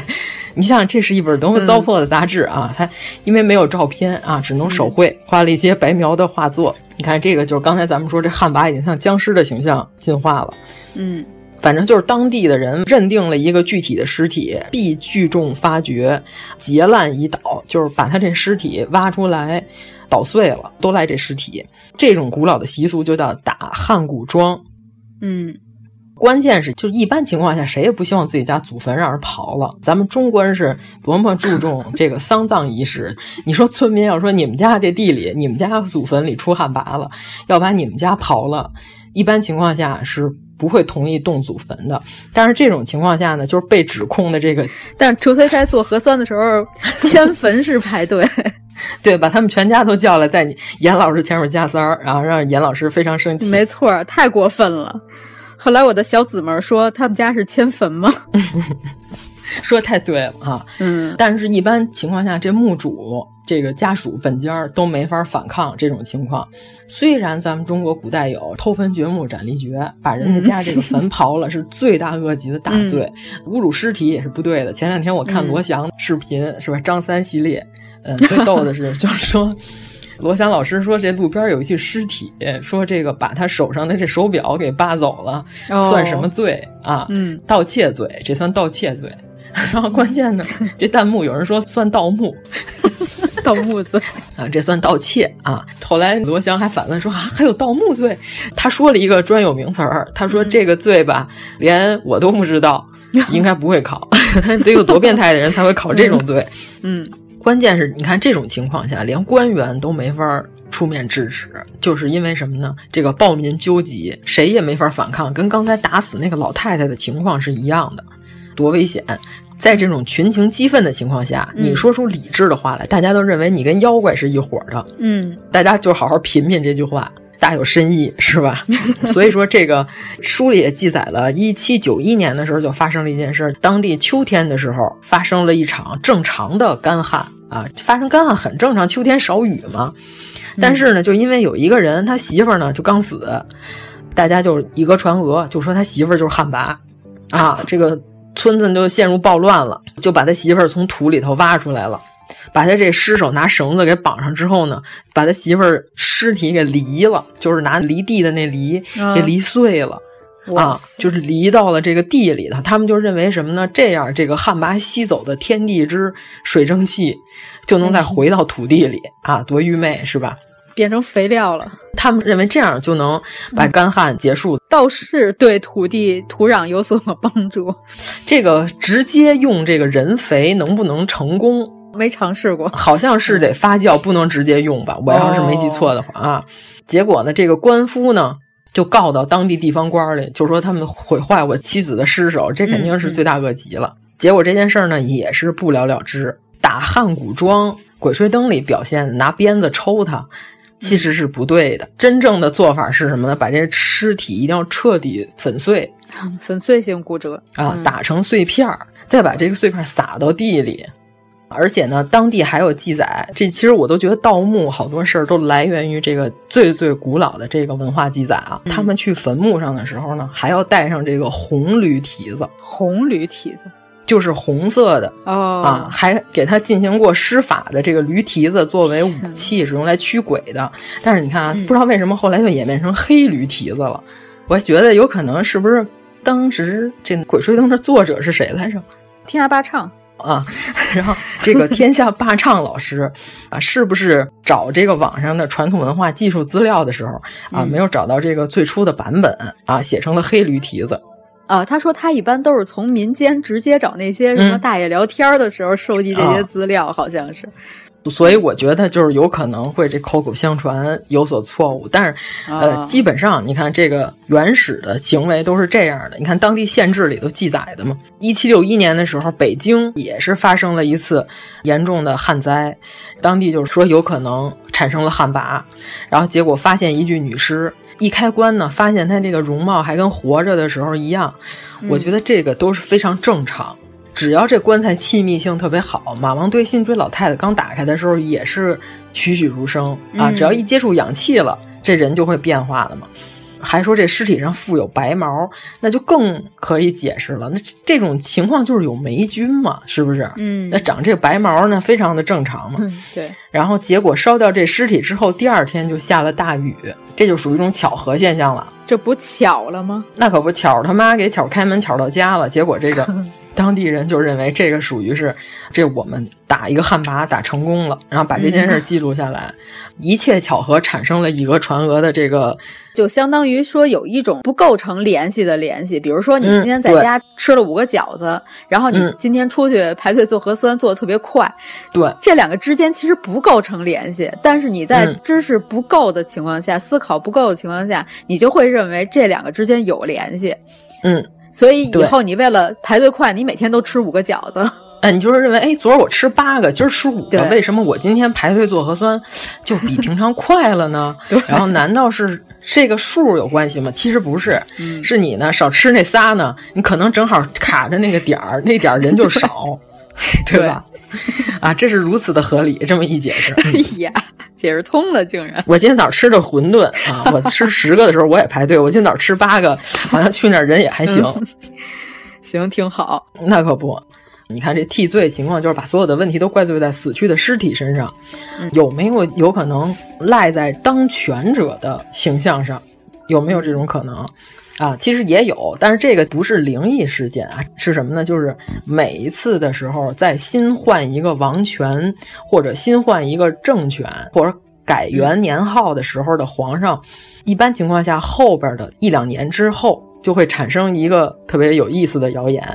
你想这是一本多么糟粕的杂志啊！它因为没有照片啊，只能手绘，画了一些白描的画作。你看这个就是刚才咱们说这汉魃已经像僵尸的形象进化了，嗯。反正就是当地的人认定了一个具体的尸体，必聚众发掘，劫烂已倒，就是把他这尸体挖出来，捣碎了，都赖这尸体。这种古老的习俗就叫打汉古庄。嗯，关键是就一般情况下，谁也不希望自己家祖坟让人刨了。咱们中国人是多么注重这个丧葬仪式。你说村民要说你们家这地里，你们家祖坟里出旱魃了，要把你们家刨了，一般情况下是。不会同意动祖坟的，但是这种情况下呢，就是被指控的这个，但除非他做核酸的时候迁坟是排队，对，把他们全家都叫来，在严老师前面加塞儿，然后让严老师非常生气。没错，太过分了。后来我的小姊妹说，他们家是迁坟吗？说的太对了哈。嗯，但是，一般情况下，这墓主这个家属本家都没法反抗这种情况。虽然咱们中国古代有偷坟掘墓斩立决，把人家家这个坟刨了是罪大恶极的大罪，侮辱尸体也是不对的。前两天我看罗翔视频，是吧？张三系列，嗯，最逗的是 就是说。罗翔老师说：“这路边有一具尸体，说这个把他手上的这手表给扒走了，哦、算什么罪啊？嗯，盗窃罪，这算盗窃罪。然后关键呢，这弹幕有人说算盗墓，盗墓罪啊，这算盗窃啊。后来罗翔还反问说啊，还有盗墓罪？他说了一个专有名词儿，他说这个罪吧，连我都不知道，应该不会考，得有多变态的人才会考这种罪？嗯。”关键是你看这种情况下，连官员都没法出面制止，就是因为什么呢？这个暴民纠集，谁也没法反抗，跟刚才打死那个老太太的情况是一样的，多危险！在这种群情激愤的情况下，嗯、你说出理智的话来，大家都认为你跟妖怪是一伙的。嗯，大家就好好品品这句话。大有深意，是吧？所以说，这个书里也记载了，一七九一年的时候就发生了一件事，当地秋天的时候发生了一场正常的干旱啊，发生干旱很正常，秋天少雨嘛。但是呢，就因为有一个人，他媳妇儿呢就刚死，大家就以讹传讹，就说他媳妇儿就是旱魃啊，这个村子就陷入暴乱了，就把他媳妇儿从土里头挖出来了。把他这尸首拿绳子给绑上之后呢，把他媳妇儿尸体给犁了，就是拿犁地的那犁给犁碎了、嗯、啊，就是犁到了这个地里头。他们就认为什么呢？这样这个旱魃吸走的天地之水蒸气就能再回到土地里、嗯、啊，多愚昧是吧？变成肥料了。他们认为这样就能把干旱结束，倒是对土地土壤有所帮助。这个直接用这个人肥能不能成功？没尝试过，好像是得发酵，不能直接用吧？我要是没记错的话啊。哦、结果呢，这个官夫呢就告到当地地方官里，就说他们毁坏我妻子的尸首，这肯定是罪大恶极了。嗯嗯、结果这件事儿呢也是不了了之。打汉古庄，《鬼吹灯》里表现拿鞭子抽他，其实是不对的。真正的做法是什么呢？把这尸体一定要彻底粉碎，粉碎性骨折啊，打成碎片儿，再把这个碎片撒到地里。而且呢，当地还有记载，这其实我都觉得盗墓好多事儿都来源于这个最最古老的这个文化记载啊。嗯、他们去坟墓上的时候呢，还要带上这个红驴蹄子，红驴蹄子就是红色的哦啊，还给他进行过施法的这个驴蹄子作为武器，是用来驱鬼的。但是你看啊，嗯、不知道为什么后来就演变成黑驴蹄子了。我觉得有可能是不是当时这《鬼吹灯》的作者是谁来着？天下霸唱。啊，然后这个天下霸唱老师啊，是不是找这个网上的传统文化技术资料的时候啊，嗯、没有找到这个最初的版本啊，写成了黑驴蹄子？啊，他说他一般都是从民间直接找那些什么大爷聊天的时候收集这些资料，嗯、好像是。所以我觉得就是有可能会这口口相传有所错误，但是呃，哦、基本上你看这个原始的行为都是这样的。你看当地县志里头记载的嘛，一七六一年的时候，北京也是发生了一次严重的旱灾，当地就是说有可能产生了旱魃，然后结果发现一具女尸，一开棺呢，发现他这个容貌还跟活着的时候一样，嗯、我觉得这个都是非常正常。只要这棺材气密性特别好，马王堆新追老太太刚打开的时候也是栩栩如生啊！嗯、只要一接触氧气了，这人就会变化了嘛。还说这尸体上附有白毛，那就更可以解释了。那这种情况就是有霉菌嘛，是不是？嗯，那长这个白毛呢，非常的正常嘛。嗯、对。然后结果烧掉这尸体之后，第二天就下了大雨，这就属于一种巧合现象了。这不巧了吗？那可不巧，他妈给巧开门巧到家了。结果这个。当地人就认为这个属于是，这我们打一个旱魃打成功了，然后把这件事记录下来，嗯、一切巧合产生了以讹传讹的这个，就相当于说有一种不构成联系的联系，比如说你今天在家吃了五个饺子，嗯、然后你今天出去排队做核酸做的特别快，对，这两个之间其实不构成联系，但是你在知识不够的情况下，嗯、思考不够的情况下，你就会认为这两个之间有联系，嗯。所以以后你为了排队快，你每天都吃五个饺子。哎，你就是认为，哎，昨儿我吃八个，今儿吃五个，为什么我今天排队做核酸就比平常快了呢？对。然后难道是这个数有关系吗？其实不是，嗯、是你呢少吃那仨呢，你可能正好卡着那个点儿，那点儿人就少，对吧？啊，这是如此的合理，这么一解释，哎呀，解释通了，竟然！我今天早上吃的馄饨啊，我吃十个的时候我也排队，我今天早上吃八个，好像去那儿人也还行，嗯、行，挺好。那可不。你看这替罪情况，就是把所有的问题都怪罪在死去的尸体身上，嗯、有没有有可能赖在当权者的形象上？有没有这种可能？啊，其实也有，但是这个不是灵异事件啊，是什么呢？就是每一次的时候，在新换一个王权，或者新换一个政权，或者改元年号的时候的皇上，嗯、一般情况下后边的一两年之后，就会产生一个特别有意思的谣言。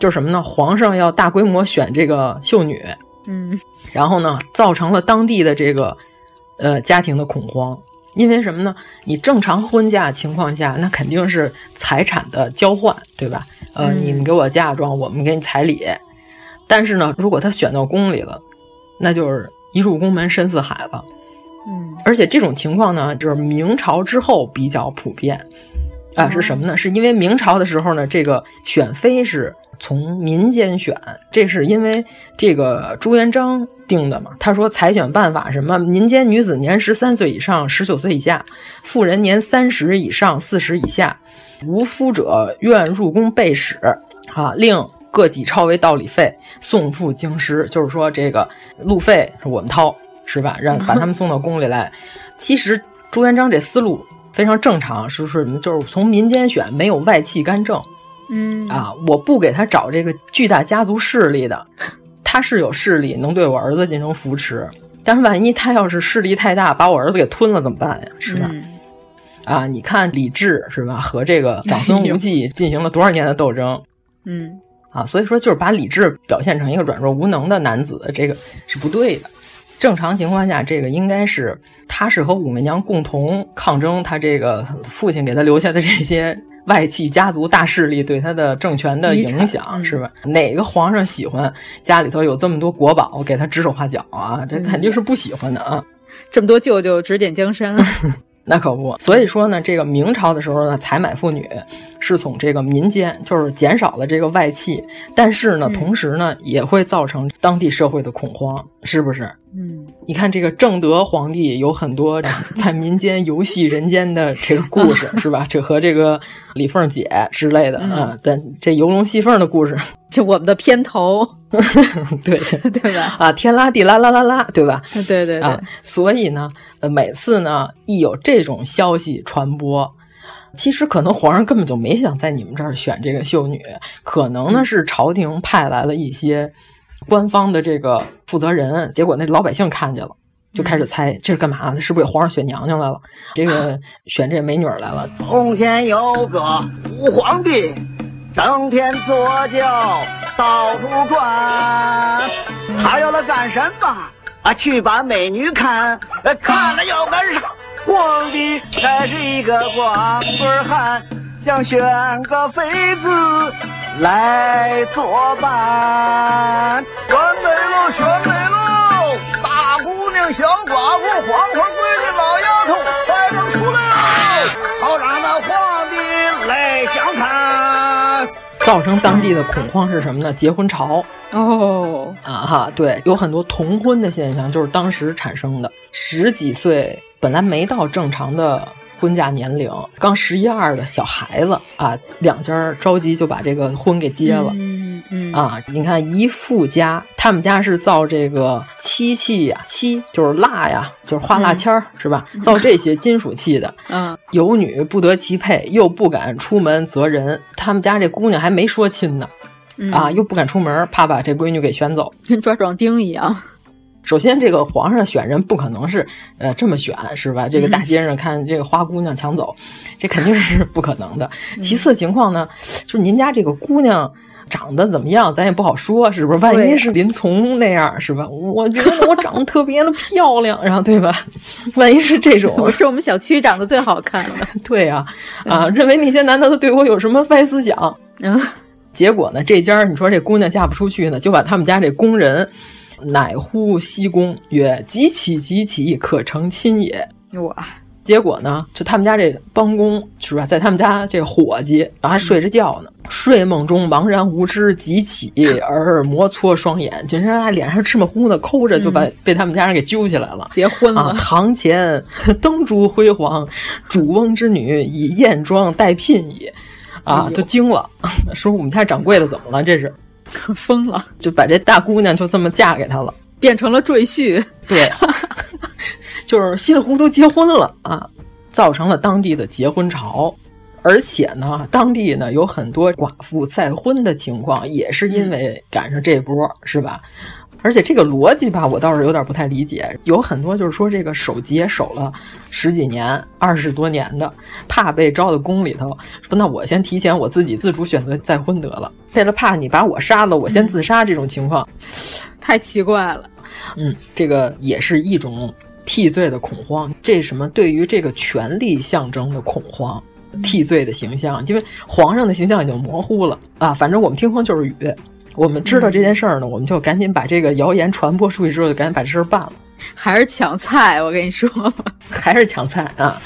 就是什么呢？皇上要大规模选这个秀女，嗯，然后呢，造成了当地的这个呃家庭的恐慌，因为什么呢？你正常婚嫁情况下，那肯定是财产的交换，对吧？呃，嗯、你们给我嫁妆，我们给你彩礼。但是呢，如果他选到宫里了，那就是一入宫门深似海了。嗯，而且这种情况呢，就是明朝之后比较普遍啊、呃，是什么呢？是因为明朝的时候呢，这个选妃是。从民间选，这是因为这个朱元璋定的嘛？他说采选办法什么？民间女子年十三岁以上，十九岁以下；妇人年三十以上，四十以下。无夫者愿入宫备使，啊，令各几钞为道理费，送赴京师。就是说，这个路费是我们掏，是吧？让把他们送到宫里来。其实朱元璋这思路非常正常，是不是？就是从民间选，没有外戚干政。嗯啊，我不给他找这个巨大家族势力的，他是有势力能对我儿子进行扶持，但是万一他要是势力太大，把我儿子给吞了怎么办呀？是吧？嗯、啊，你看李治是吧，和这个长孙无忌进行了多少年的斗争？嗯，啊，所以说就是把李治表现成一个软弱无能的男子，这个是不对的。正常情况下，这个应该是他是和武媚娘共同抗争他这个父亲给他留下的这些。外戚家族大势力对他的政权的影响、嗯、是吧？哪个皇上喜欢家里头有这么多国宝给他指手画脚啊？这肯定是不喜欢的啊！这么多舅舅指点江山，那可不。所以说呢，这个明朝的时候呢，采买妇女是从这个民间，就是减少了这个外戚，但是呢，嗯、同时呢，也会造成当地社会的恐慌，是不是？嗯，你看这个正德皇帝有很多在民间游戏人间的这个故事，是吧？这和这个李凤姐之类的啊，但这游龙戏凤的故事，这我们的片头，对 对吧？啊，天拉地拉啦啦啦，对吧？对对对。啊，所以呢，呃，每次呢，一有这种消息传播。其实可能皇上根本就没想在你们这儿选这个秀女，可能呢是朝廷派来了一些官方的这个负责人，结果那老百姓看见了，就开始猜这是干嘛呢？是不是给皇上选娘娘来了？这个 选这美女来了。从前有个武皇帝，整天坐轿到处转，他要来干什么？啊，去把美女看，看了要干啥？皇帝乃是一个光棍汉，想选个妃子来作伴。选美喽，选美喽！大姑娘、小寡妇、黄花闺女、老丫头，快点出来造成当地的恐慌是什么呢？结婚潮哦啊哈，对，有很多童婚的现象，就是当时产生的。十几岁本来没到正常的婚嫁年龄，刚十一二的小孩子啊，两家着急就把这个婚给结了。嗯嗯啊，你看一富家，他们家是造这个漆器呀，漆就是蜡呀，就是画蜡签儿、嗯、是吧？造这些金属器的。嗯，有女不得其配，又不敢出门择人。他们家这姑娘还没说亲呢，嗯、啊，又不敢出门，怕把这闺女给选走，跟 抓壮丁一样。首先，这个皇上选人不可能是呃这么选，是吧？这个大街上看这个花姑娘抢走，这肯定是 不可能的。其次情况呢，就是您家这个姑娘长得怎么样，咱也不好说，是不是？万一是林从那样，是吧？我觉得我长得特别的漂亮，然后对吧？万一是这种，我是我们小区长得最好看的，对呀、啊，啊，认为那些男的都对我有什么坏思想？嗯，结果呢，这家你说这姑娘嫁不出去呢，就把他们家这工人。乃呼西宫曰：“及其极其，可成亲也。”哇！结果呢，就他们家这帮工是吧，在他们家这伙计，然后还睡着觉呢，睡梦中茫然无知，急起而摩搓双眼，就人家脸上赤麻糊的抠着，就把、被他们家人给揪起来了，结婚了。啊、堂前灯烛辉煌，主翁之女以艳妆待聘矣，啊，就惊了，说我们家掌柜的怎么了？这是 疯了，就把这大姑娘就这么嫁给他了，变成了赘婿。对。就是稀里糊涂结婚了啊，造成了当地的结婚潮，而且呢，当地呢有很多寡妇再婚的情况，也是因为赶上这波，嗯、是吧？而且这个逻辑吧，我倒是有点不太理解。有很多就是说，这个守节守了十几年、二十多年的，怕被招到宫里头，说那我先提前我自己自主选择再婚得了。为了怕你把我杀了，我先自杀，这种情况、嗯、太奇怪了。嗯，这个也是一种。替罪的恐慌，这什么对于这个权力象征的恐慌，替罪的形象，因为皇上的形象已经模糊了啊。反正我们听风就是雨，我们知道这件事儿呢，我们就赶紧把这个谣言传播出去之后，就赶紧把这事儿办了。还是抢菜，我跟你说，还是抢菜啊！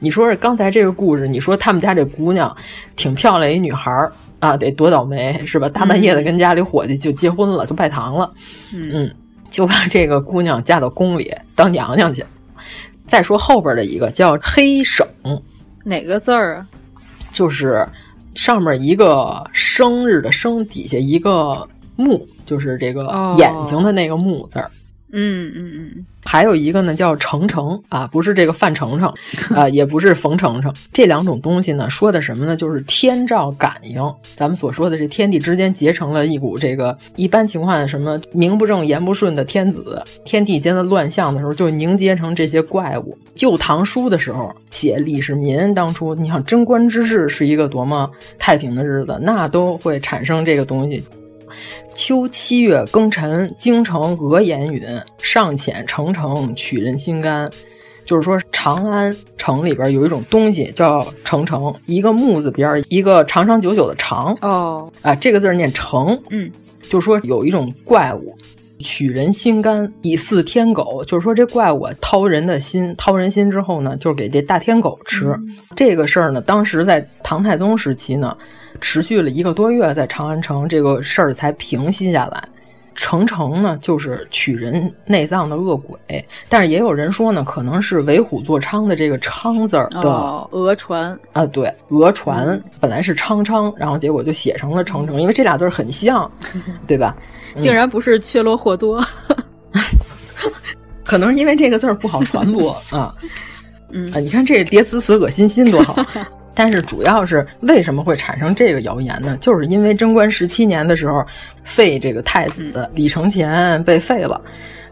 你说是刚才这个故事，你说他们家这姑娘挺漂亮一女孩儿啊，得多倒霉是吧？大半夜的跟家里伙计就结婚了，就拜堂了，嗯。嗯就把这个姑娘嫁到宫里当娘娘去。再说后边的一个叫黑省，哪个字儿啊？就是上面一个生日的生，底下一个目，就是这个眼睛的那个目字儿。嗯嗯嗯，还有一个呢叫程程啊，不是这个范丞丞 啊，也不是冯程程，这两种东西呢说的什么呢？就是天照感应，咱们所说的这天地之间结成了一股这个一般情况下什么名不正言不顺的天子，天地间的乱象的时候，就凝结成这些怪物。《旧唐书》的时候写李世民当初，你想贞观之治是一个多么太平的日子，那都会产生这个东西。秋七月庚辰，京城俄言允，上遣程程取人心肝。就是说，长安城里边有一种东西叫程程，一个木字边，一个长长久久的长。哦，啊，这个字念程。嗯，就是说有一种怪物。取人心肝，以似天狗，就是说这怪物掏人的心，掏人心之后呢，就是给这大天狗吃。嗯、这个事儿呢，当时在唐太宗时期呢，持续了一个多月，在长安城这个事儿才平息下来。程城呢，就是取人内脏的恶鬼，但是也有人说呢，可能是为虎作伥的这个伥字儿的哦讹传啊，对，讹传、嗯、本来是昌昌，然后结果就写成了程城，因为这俩字儿很像，对吧？竟然不是缺罗霍多，可能是因为这个字儿不好传播啊。嗯啊，你看这叠词词恶心心多好。但是主要是为什么会产生这个谣言呢？就是因为贞观十七年的时候废这个太子李承乾被废了，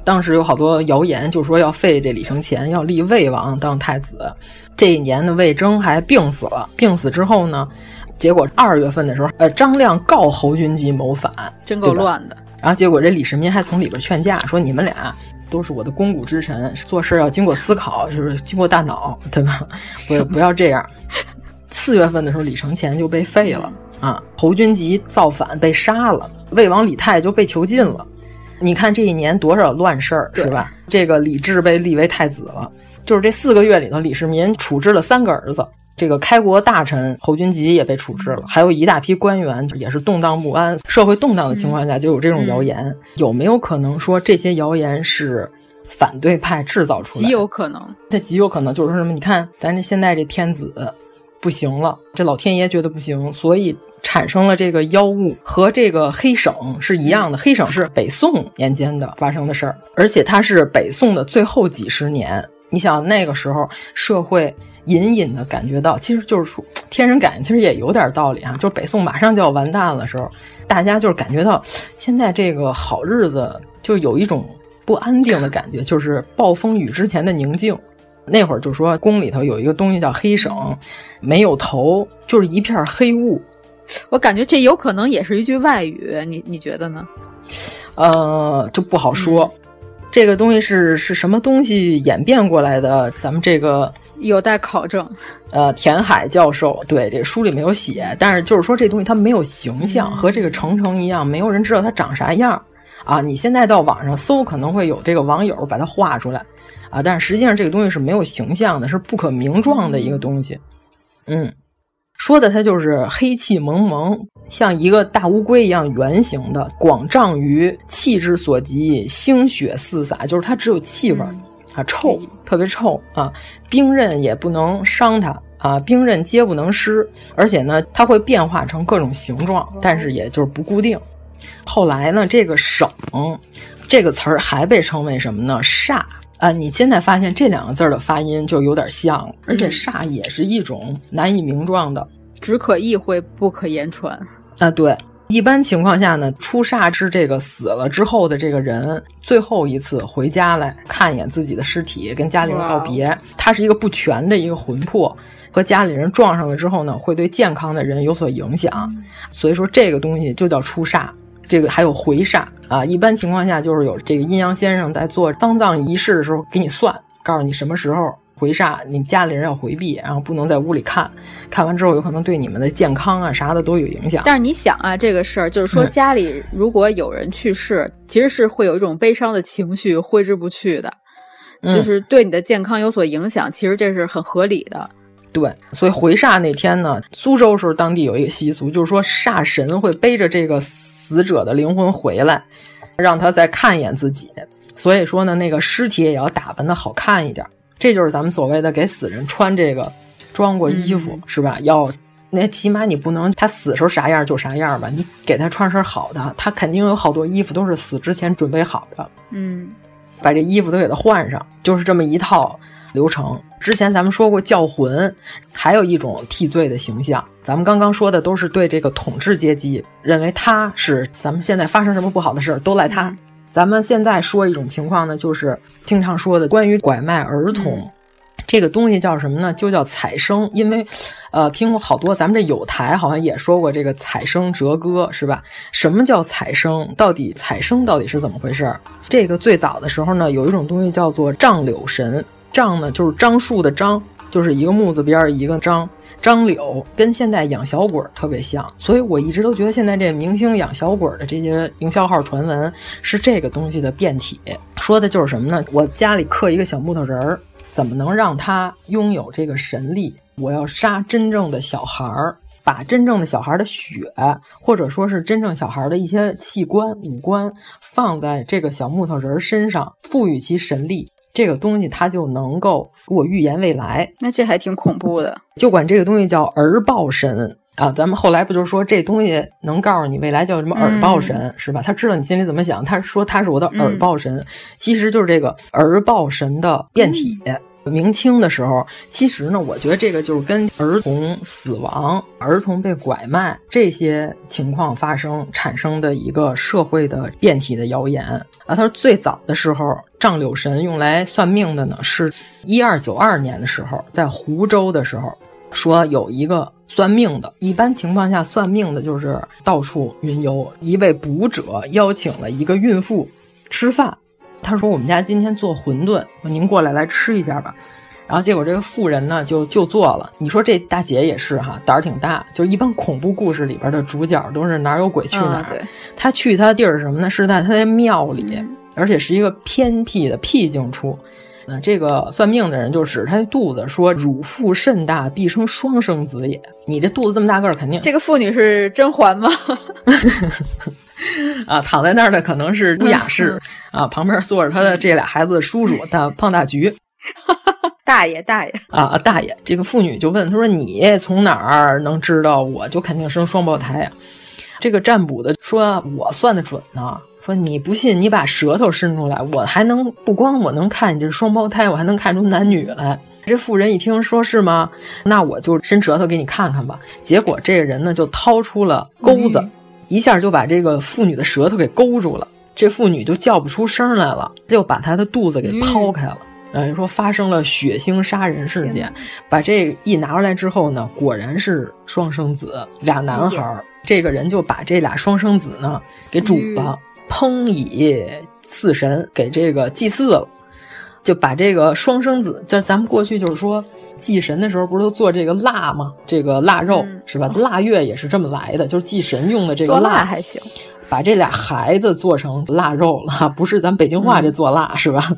当时有好多谣言，就说要废这李承乾，要立魏王当太子。这一年的，魏征还病死了，病死之后呢，结果二月份的时候，呃，张亮告侯君集谋反，真够乱的。然后结果这李世民还从里边劝架，说你们俩。都是我的肱骨之臣，做事要经过思考，就是经过大脑，对吧？不不要这样。四月份的时候，李承乾就被废了啊，侯君集造反被杀了，魏王李泰就被囚禁了。你看这一年多少乱事儿，是吧？这个李治被立为太子了，就是这四个月里头，李世民处置了三个儿子。这个开国大臣侯君集也被处置了，还有一大批官员也是动荡不安，社会动荡的情况下就有这种谣言。嗯、有没有可能说这些谣言是反对派制造出来的？极有可能，这极有可能就是说什么？你看咱这现在这天子不行了，这老天爷觉得不行，所以产生了这个妖物，和这个黑省是一样的。黑省是北宋年间的发生的事儿，而且它是北宋的最后几十年。你想那个时候社会。隐隐的感觉到，其实就是说天人感应，其实也有点道理啊。就是北宋马上就要完蛋了时候，大家就是感觉到现在这个好日子就有一种不安定的感觉，就是暴风雨之前的宁静。那会儿就说宫里头有一个东西叫黑省，没有头，就是一片黑雾。我感觉这有可能也是一句外语，你你觉得呢？呃，就不好说。嗯、这个东西是是什么东西演变过来的？咱们这个。有待考证。呃，田海教授对这书里没有写，但是就是说这东西它没有形象，嗯、和这个程程一样，没有人知道它长啥样啊。你现在到网上搜，可能会有这个网友把它画出来啊，但是实际上这个东西是没有形象的，是不可名状的一个东西。嗯，说的它就是黑气蒙蒙，像一个大乌龟一样圆形的，广胀于气之所及，腥血四洒，就是它只有气味啊，臭，特别臭啊，冰刃也不能伤它。啊，冰刃皆不能施，而且呢，它会变化成各种形状，但是也就是不固定。后来呢，这个省这个词儿还被称为什么呢？煞啊！你现在发现这两个字儿的发音就有点像了，而且煞也是一种难以名状的，只可意会不可言传啊。对，一般情况下呢，出煞是这个死了之后的这个人最后一次回家来看一眼自己的尸体，跟家里人告别。他是一个不全的一个魂魄。和家里人撞上了之后呢，会对健康的人有所影响，所以说这个东西就叫出煞。这个还有回煞啊，一般情况下就是有这个阴阳先生在做丧葬仪式的时候给你算，告诉你什么时候回煞，你家里人要回避，然后不能在屋里看，看完之后有可能对你们的健康啊啥的都有影响。但是你想啊，这个事儿就是说家里如果有人去世，其实是会有一种悲伤的情绪挥之不去的，就是对你的健康有所影响，其实这是很合理的。对，所以回煞那天呢，苏州时候当地有一个习俗，就是说煞神会背着这个死者的灵魂回来，让他再看一眼自己。所以说呢，那个尸体也要打扮的好看一点，这就是咱们所谓的给死人穿这个装过衣服，是吧？要那起码你不能他死时候啥样就啥样吧，你给他穿身好的，他肯定有好多衣服都是死之前准备好的。嗯，把这衣服都给他换上，就是这么一套。流程之前咱们说过叫魂，还有一种替罪的形象。咱们刚刚说的都是对这个统治阶级认为他是咱们现在发生什么不好的事儿都赖他。咱们现在说一种情况呢，就是经常说的关于拐卖儿童这个东西叫什么呢？就叫采生。因为呃，听过好多咱们这有台好像也说过这个采生折歌是吧？什么叫采生？到底采生到底是怎么回事？这个最早的时候呢，有一种东西叫做丈柳神。樟呢，就是樟树的樟，就是一个木字边一个樟，樟柳跟现在养小鬼特别像，所以我一直都觉得现在这明星养小鬼的这些营销号传闻是这个东西的变体，说的就是什么呢？我家里刻一个小木头人儿，怎么能让他拥有这个神力？我要杀真正的小孩儿，把真正的小孩的血，或者说是真正小孩的一些器官、五官放在这个小木头人身上，赋予其神力。这个东西它就能够给我预言未来，那这还挺恐怖的。就管这个东西叫儿报神啊。咱们后来不就是说这东西能告诉你未来叫什么耳报神是吧？他知道你心里怎么想，他说他是我的耳报神，其实就是这个耳报神的变体。明清的时候，其实呢，我觉得这个就是跟儿童死亡、儿童被拐卖这些情况发生产生的一个社会的变体的谣言啊。他说最早的时候。丈柳神用来算命的呢，是一二九二年的时候，在湖州的时候，说有一个算命的。一般情况下，算命的就是到处云游。一位卜者邀请了一个孕妇吃饭，他说：“我们家今天做馄饨，您过来来吃一下吧。”然后结果这个妇人呢就就做了。你说这大姐也是哈，胆儿挺大。就一般恐怖故事里边的主角都是哪有鬼去哪儿。他去他地儿是什么呢？是在他的庙里。而且是一个偏僻的僻静处，那这个算命的人就指他的肚子说：“乳腹甚大，必生双生子也。”你这肚子这么大个儿，肯定这个妇女是甄嬛吗？啊，躺在那儿的可能是乌雅氏啊，旁边坐着他的这俩孩子的叔叔，大胖大橘，大爷大爷啊，大爷。这个妇女就问他说：“你从哪儿能知道？我就肯定生双胞胎啊？”这个占卜的说：“我算的准呢。”说你不信，你把舌头伸出来，我还能不光我能看你这双胞胎，我还能看出男女来。这妇人一听说是吗？那我就伸舌头给你看看吧。结果这个人呢就掏出了钩子，一下就把这个妇女的舌头给勾住了。这妇女就叫不出声来了，就把她的肚子给剖开了。等于说发生了血腥杀人事件。把这一拿出来之后呢，果然是双生子，俩男孩。这个人就把这俩双生子呢给煮了。烹以祀神，给这个祭祀了，就把这个双生子，就咱们过去就是说祭神的时候，不是都做这个腊吗？这个腊肉是吧？腊月也是这么来的，就是祭神用的这个腊还行。把这俩孩子做成腊肉了，不是咱北京话这做腊是吧？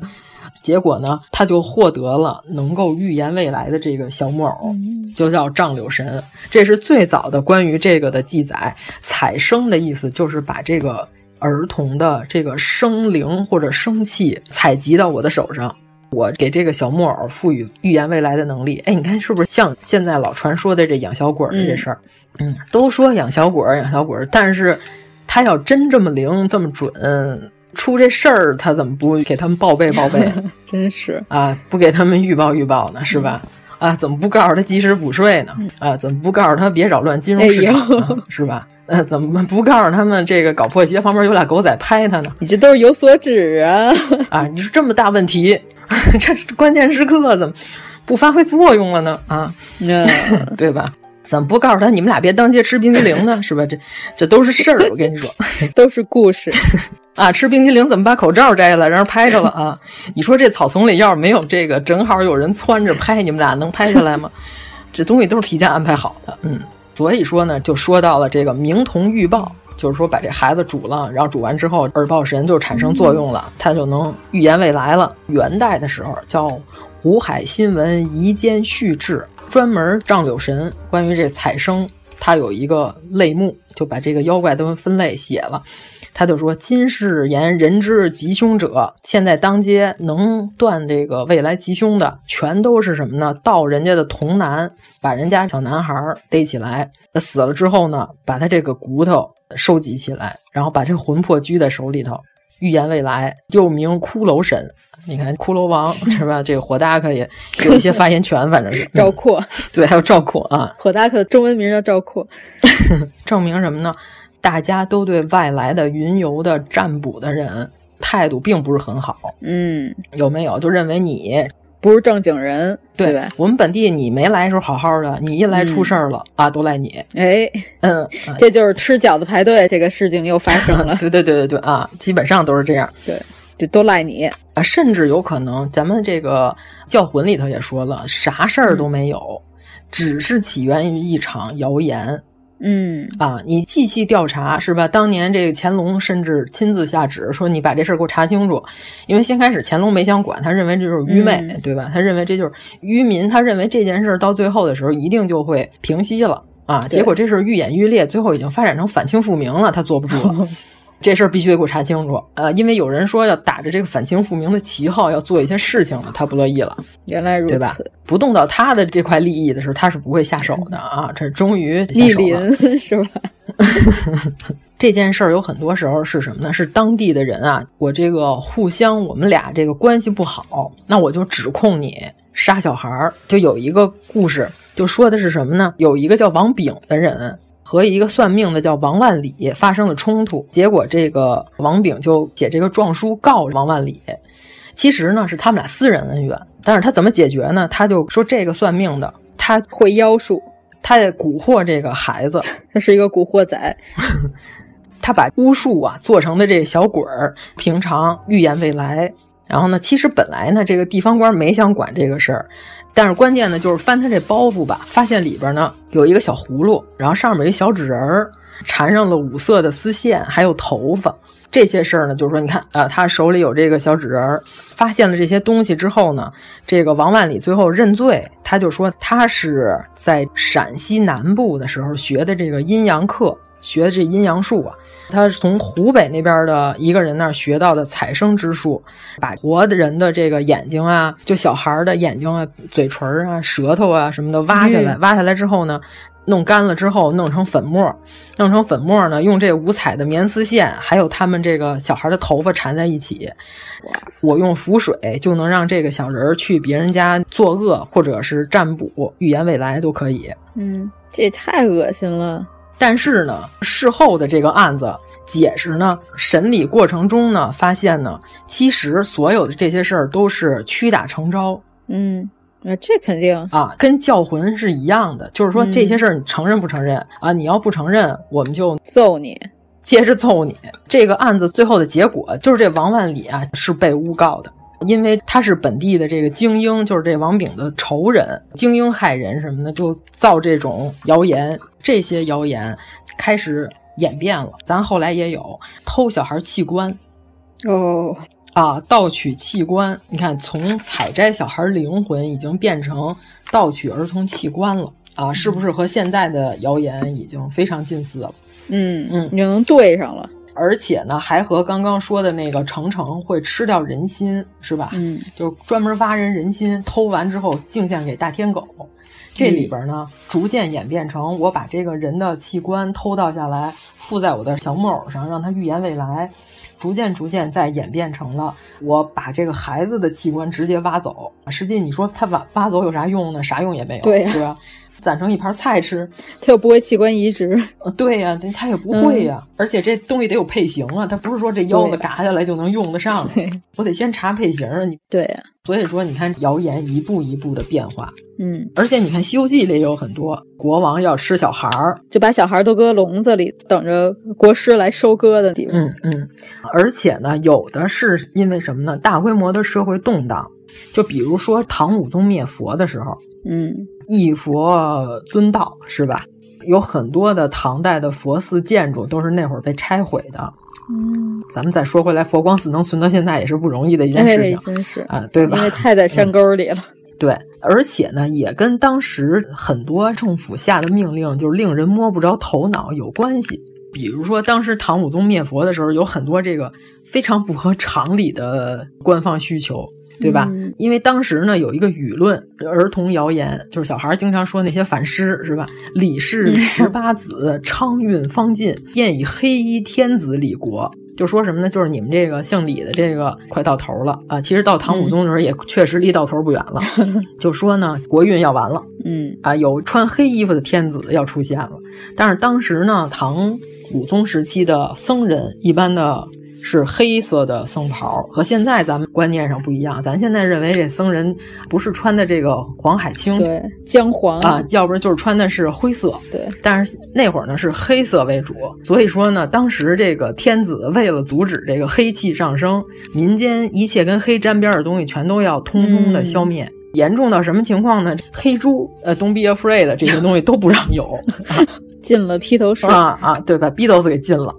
结果呢，他就获得了能够预言未来的这个小木偶，就叫丈柳神。这是最早的关于这个的记载。采生的意思就是把这个儿童的这个生灵或者生气采集到我的手上，我给这个小木偶赋予预言未来的能力。哎，你看是不是像现在老传说的这养小鬼的这事儿？嗯，都说养小鬼养小鬼，但是他要真这么灵这么准。出这事儿，他怎么不给他们报备报备？真是啊，不给他们预报预报呢，是吧？啊，怎么不告诉他及时补税呢？啊，怎么不告诉他别扰乱金融市场呢？是吧？呃，怎么不告诉他们这个搞破鞋旁边有俩狗仔拍他呢？你这都是有所指啊！啊，你说这么大问题，这关键时刻怎么不发挥作用了呢？啊，对吧？怎么不告诉他你们俩别当街吃冰激凌呢？是吧？这这都是事儿，我跟你说，都是故事 啊！吃冰激凌怎么把口罩摘下来让人拍着了啊？你说这草丛里要是没有这个，正好有人窜着拍，你们俩能拍下来吗？这东西都是提前安排好的，嗯。所以说呢，就说到了这个明童预报，就是说把这孩子煮了，然后煮完之后，耳报神就产生作用了，他就能预言未来了。元代的时候叫《湖海新闻夷间序志》。专门丈柳神关于这采生，他有一个类目，就把这个妖怪都分类写了。他就说：“今世言人之吉凶者，现在当街能断这个未来吉凶的，全都是什么呢？盗人家的童男，把人家小男孩逮起来，死了之后呢，把他这个骨头收集起来，然后把这魂魄拘在手里头，预言未来，又名骷髅神。”你看骷髅王是吧？这个火大克也有一些发言权，反正是 赵括，对，还有赵括啊。火大克的中文名叫赵括，证明什么呢？大家都对外来的云游的占卜的人态度并不是很好。嗯，有没有就认为你不是正经人？对吧？我们本地你没来时候好好的，你一来出事儿了啊，都赖你。哎，嗯，这就是吃饺子排队这个事情又发生了。对对对对对啊，基本上都是这样。对。这都赖你啊！甚至有可能，咱们这个教魂里头也说了，啥事儿都没有，只是起源于一场谣言。嗯啊，你细细调查是吧？当年这个乾隆甚至亲自下旨说，你把这事儿给我查清楚。因为先开始乾隆没想管，他认为这就是愚昧，对吧？他认为这就是愚民，他认为这件事儿到最后的时候一定就会平息了啊。结果这事儿愈演愈烈，最后已经发展成反清复明了，他坐不住了。这事儿必须得给我查清楚，呃，因为有人说要打着这个反清复明的旗号要做一些事情了，他不乐意了。原来如此，对吧？不动到他的这块利益的时候，他是不会下手的啊！这终于莅临 是吧？这件事儿有很多时候是什么呢？是当地的人啊，我这个互相我们俩这个关系不好，那我就指控你杀小孩儿。就有一个故事，就说的是什么呢？有一个叫王炳的人。和一个算命的叫王万里发生了冲突，结果这个王炳就写这个状书告王万里。其实呢是他们俩私人恩怨，但是他怎么解决呢？他就说这个算命的他会妖术，他也蛊惑这个孩子，他是一个蛊惑仔。他把巫术啊做成的这小鬼儿，平常预言未来。然后呢，其实本来呢这个地方官没想管这个事儿。但是关键呢，就是翻他这包袱吧，发现里边呢有一个小葫芦，然后上面有一小纸人儿，缠上了五色的丝线，还有头发。这些事儿呢，就是说，你看啊，他手里有这个小纸人儿，发现了这些东西之后呢，这个王万里最后认罪，他就说他是在陕西南部的时候学的这个阴阳课。学的这阴阳术啊，他是从湖北那边的一个人那儿学到的采生之术，把活的人的这个眼睛啊，就小孩的眼睛啊、嘴唇啊、舌头啊什么的挖下来，挖下来之后呢，弄干了之后弄成粉末，弄成粉末呢，用这五彩的棉丝线，还有他们这个小孩的头发缠在一起，我用符水就能让这个小人去别人家作恶，或者是占卜、预言未来都可以。嗯，这也太恶心了。但是呢，事后的这个案子解释呢，审理过程中呢，发现呢，其实所有的这些事儿都是屈打成招。嗯，那这肯定啊，跟教魂是一样的，就是说这些事儿你承认不承认啊？你要不承认，我们就揍你，接着揍你。这个案子最后的结果就是这王万里啊是被诬告的。因为他是本地的这个精英，就是这王炳的仇人，精英害人什么的，就造这种谣言。这些谣言开始演变了，咱后来也有偷小孩器官，哦啊，盗取器官，你看，从采摘小孩灵魂已经变成盗取儿童器官了啊，是不是和现在的谣言已经非常近似了？嗯嗯，你就能对上了。而且呢，还和刚刚说的那个程程会吃掉人心，是吧？嗯，就是专门挖人人心，偷完之后敬献给大天狗。这里边呢，逐渐演变成我把这个人的器官偷盗下来，附在我的小木偶上，让他预言未来。逐渐逐渐再演变成了我把这个孩子的器官直接挖走。实际你说他挖挖走有啥用呢？啥用也没有，对是吧？攒成一盘菜吃，他又不会器官移植。对呀、啊，他也不会呀、啊嗯。而且这东西得有配型啊，他不是说这腰子嘎下来就能用得上，我得先查配型啊。你对呀、啊，所以说你看谣言一步一步的变化。嗯，而且你看《西游记》里有很多国王要吃小孩儿，就把小孩儿都搁笼子里，等着国师来收割的地方。嗯嗯，而且呢，有的是因为什么呢？大规模的社会动荡，就比如说唐武宗灭佛的时候，嗯，一佛尊道是吧？有很多的唐代的佛寺建筑都是那会儿被拆毁的。嗯，咱们再说回来，佛光寺能存到现在也是不容易的一件事情，哎、真是啊，对吧？因为太在山沟里了。嗯对，而且呢，也跟当时很多政府下的命令就是令人摸不着头脑有关系。比如说，当时唐武宗灭佛的时候，有很多这个非常不合常理的官方需求，对吧？嗯、因为当时呢，有一个舆论，儿童谣言，就是小孩经常说那些反诗，是吧？李氏十八子，昌运方尽，便以黑衣天子李国。就说什么呢？就是你们这个姓李的这个快到头了啊！其实到唐武宗的时候也确实离到头不远了。嗯、就说呢，国运要完了，嗯啊，有穿黑衣服的天子要出现了。但是当时呢，唐武宗时期的僧人一般的是黑色的僧袍，和现在咱们观念上不一样。咱现在认为这僧人不是穿的这个黄海青，对，姜黄啊，要不然就是穿的是灰色，对。但是那会儿呢是黑色为主，所以说呢，当时这个天子为了阻止这个黑气上升，民间一切跟黑沾边的东西全都要通通的消灭。嗯、严重到什么情况呢？黑猪，呃，Don't be afraid，这些 东西都不让有，进了披头士啊啊，对，把 Beatles 给禁了。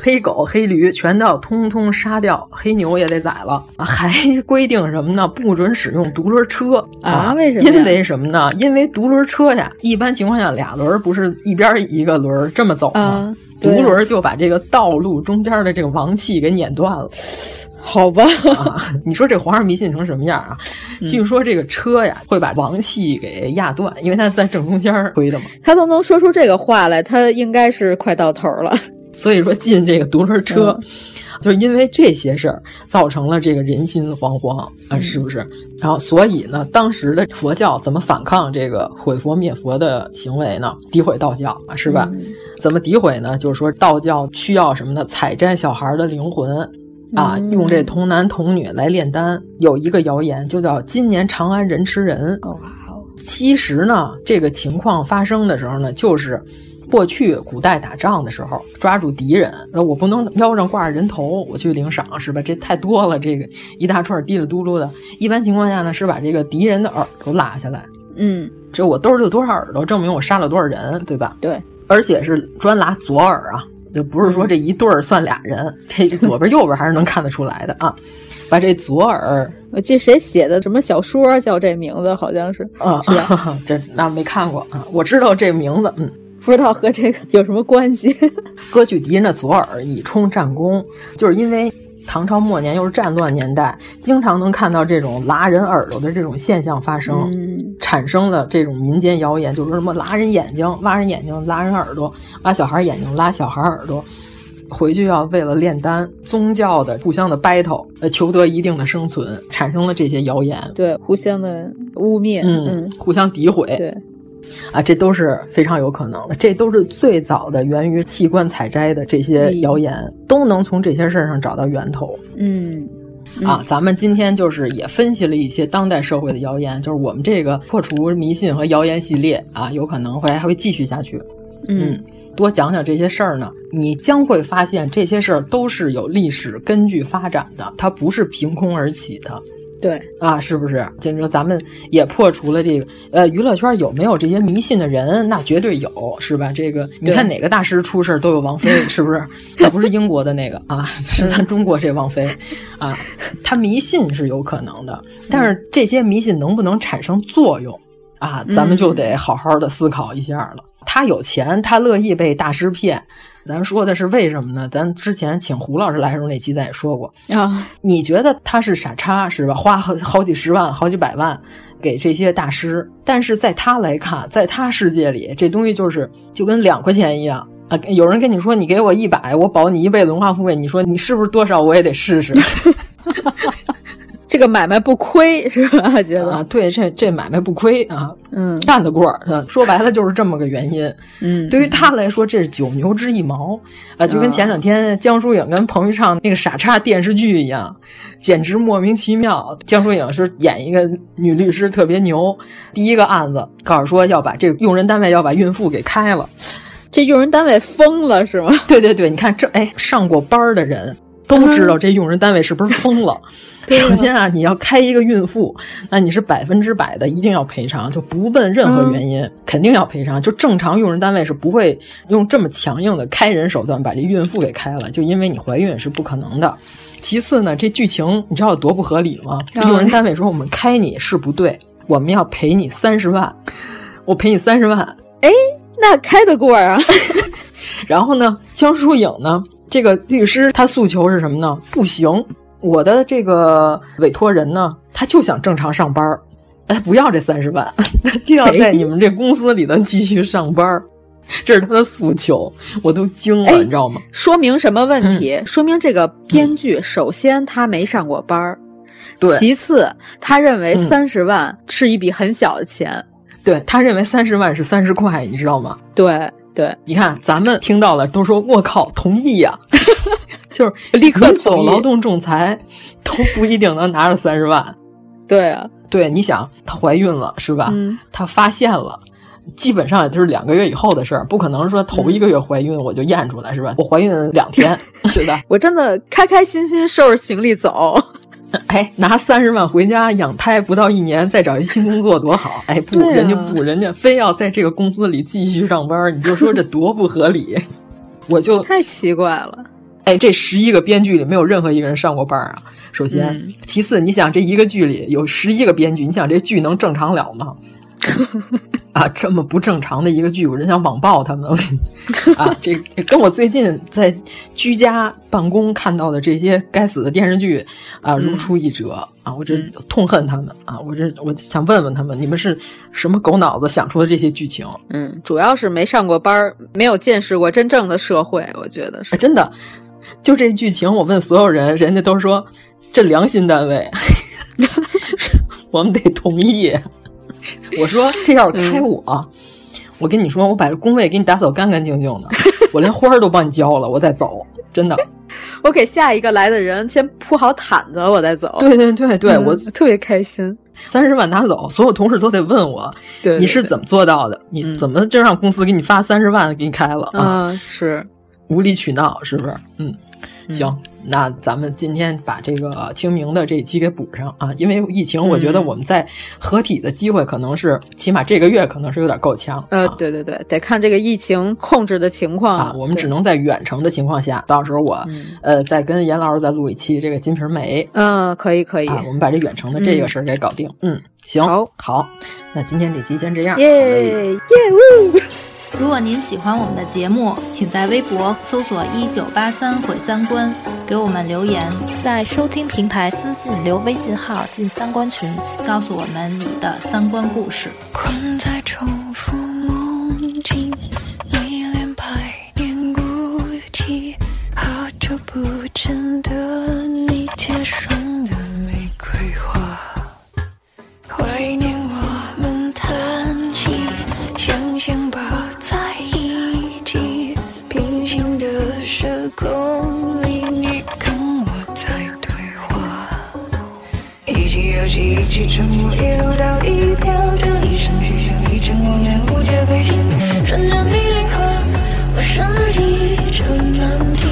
黑狗、黑驴全都要通通杀掉，黑牛也得宰了，还 规定什么呢？不准使用独轮车啊？为什么？因为什么呢？因为独轮车呀，一般情况下俩轮不是一边一个轮这么走吗？啊、独轮就把这个道路中间的这个王气给碾断了。好吧、啊，你说这皇上迷信成什么样啊？嗯、据说这个车呀会把王气给压断，因为他在正中间推的嘛。他都能说出这个话来，他应该是快到头了。所以说进这个独轮车，嗯、就是因为这些事儿造成了这个人心惶惶啊，是不是？然后所以呢，当时的佛教怎么反抗这个毁佛灭佛的行为呢？诋毁道教啊，是吧？嗯、怎么诋毁呢？就是说道教需要什么呢？采摘小孩的灵魂。啊，嗯、用这童男童女来炼丹，有一个谣言就叫“今年长安人吃人”。哦，其实呢，这个情况发生的时候呢，就是过去古代打仗的时候，抓住敌人，那我不能腰上挂着人头，我去领赏是吧？这太多了，这个一大串滴里嘟噜的。一般情况下呢，是把这个敌人的耳朵拉下来，嗯，这我兜里有多少耳朵，证明我杀了多少人，对吧？对，而且是专拉左耳啊。就不是说这一对儿算俩人，这左边右边还是能看得出来的啊。把这左耳，我记谁写的什么小说叫这名字，好像是啊？这那没看过啊，我知道这名字，嗯，不知道和这个有什么关系。割去敌人的左耳以充战功，就是因为唐朝末年又是战乱年代，经常能看到这种拉人耳朵的这种现象发生，嗯、产生了这种民间谣言，就是什么拉人眼睛、挖人眼睛、拉人耳朵，挖小孩眼睛、拉小孩耳朵。回去要为了炼丹，宗教的互相的 battle，呃，求得一定的生存，产生了这些谣言，对，互相的污蔑，嗯，嗯互相诋毁，对，啊，这都是非常有可能的，这都是最早的源于器官采摘的这些谣言，嗯、都能从这些事儿上找到源头，嗯。啊，咱们今天就是也分析了一些当代社会的谣言，就是我们这个破除迷信和谣言系列啊，有可能会还会继续下去，嗯。嗯多讲讲这些事儿呢，你将会发现这些事儿都是有历史根据发展的，它不是凭空而起的。对啊，是不是？就是说咱们也破除了这个呃，娱乐圈有没有这些迷信的人？那绝对有，是吧？这个你看哪个大师出事都有王菲，是不是？那不是英国的那个啊，是咱中国这王菲啊，他迷信是有可能的，但是这些迷信能不能产生作用啊？咱们就得好好的思考一下了。他有钱，他乐意被大师骗。咱说的是为什么呢？咱之前请胡老师来的时候那期咱也说过啊。你觉得他是傻叉是吧？花好好几十万、好几百万给这些大师，但是在他来看，在他世界里，这东西就是就跟两块钱一样啊。有人跟你说你给我一百，我保你一辈子荣华富贵，你说你是不是多少我也得试试？这个买卖不亏是吧？觉得啊，对，这这买卖不亏啊，嗯，干得过。说白了就是这么个原因。嗯，对于他来说，这是九牛之一毛啊，就跟前两天江疏影跟彭昱畅那个傻叉电视剧一样，简直莫名其妙。江疏影是演一个女律师，特别牛。第一个案子告诉说要把这个用人单位要把孕妇给开了，这用人单位疯了是吗？对对对，你看这哎，上过班的人。都知道这用人单位是不是疯了？首先啊，你要开一个孕妇，那你是百分之百的一定要赔偿，就不问任何原因，肯定要赔偿。就正常用人单位是不会用这么强硬的开人手段把这孕妇给开了，就因为你怀孕是不可能的。其次呢，这剧情你知道有多不合理吗？用人单位说我们开你是不对，我们要赔你三十万，我赔你三十万，哎，那开得过啊？然后呢，江疏影呢？这个律师他诉求是什么呢？不行，我的这个委托人呢，他就想正常上班儿，他不要这三十万，他就要在你们这公司里头继续上班儿，这是他的诉求，我都惊了，你知道吗？说明什么问题？嗯、说明这个编剧首先他没上过班儿，对，其次他认为三十万是一笔很小的钱，对他认为三十万是三十块，你知道吗？对。对，你看，咱们听到了都说我靠，同意呀、啊，就是立刻走劳动仲裁都不一定能拿着三十万。对啊，对，你想她怀孕了是吧？嗯，她发现了，基本上也就是两个月以后的事儿，不可能说头一个月怀孕我就验出来是吧？我怀孕两天，是的？我真的开开心心收拾行李走。哎，拿三十万回家养胎，不到一年再找一新工作多好！哎，不，啊、人家不，人家非要在这个公司里继续上班，你就说这多不合理！我就太奇怪了。哎，这十一个编剧里没有任何一个人上过班啊！首先，嗯、其次，你想这一个剧里有十一个编剧，你想这剧能正常了吗？啊，这么不正常的一个剧，我真想网暴他们啊！这跟我最近在居家办公看到的这些该死的电视剧啊，如出一辙、嗯、啊！我这痛恨他们啊！我这我想问问他们，你们是什么狗脑子想出的这些剧情？嗯，主要是没上过班，没有见识过真正的社会，我觉得是、啊、真的。就这剧情，我问所有人，人家都说这良心单位，我们得同意。我说这要是开我，嗯、我跟你说，我把这工位给你打扫干干净净的，我连花儿都帮你浇了，我再走，真的。我给下一个来的人先铺好毯子，我再走。对对对对，嗯、我特别开心。三十万拿走，所有同事都得问我，对对对你是怎么做到的？你怎么就让公司给你发三十万给你开了啊？嗯，是无理取闹，是不是？嗯。行，那咱们今天把这个清明的这一期给补上啊！因为疫情，我觉得我们在合体的机会可能是，起码这个月可能是有点够呛。呃，对对对，得看这个疫情控制的情况啊。我们只能在远程的情况下，到时候我、嗯、呃再跟严老师再录一期这个《金瓶梅》。嗯，可以可以、啊，我们把这远程的这个事儿给搞定。嗯，嗯行，好，好，那今天这期先这样。耶耶呜！如果您喜欢我们的节目，请在微博搜索“一九八三毁三观”，给我们留言，在收听平台私信留微信号进三观群，告诉我们你的三观故事。困在重复梦境，你连百年孤寂，好久不见的你贴上的玫瑰花，怀念射空里，你跟我在对话，一起游戏，一起沉默，一路到底，飘着一身虚像一阵光年无界飞行，顺着你灵魂，我身体成难题，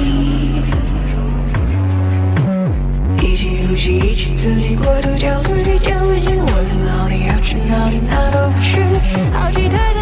一起游戏，一起刺激，过度焦虑，丢进我的脑里，要去哪里，哪都不，好奇太。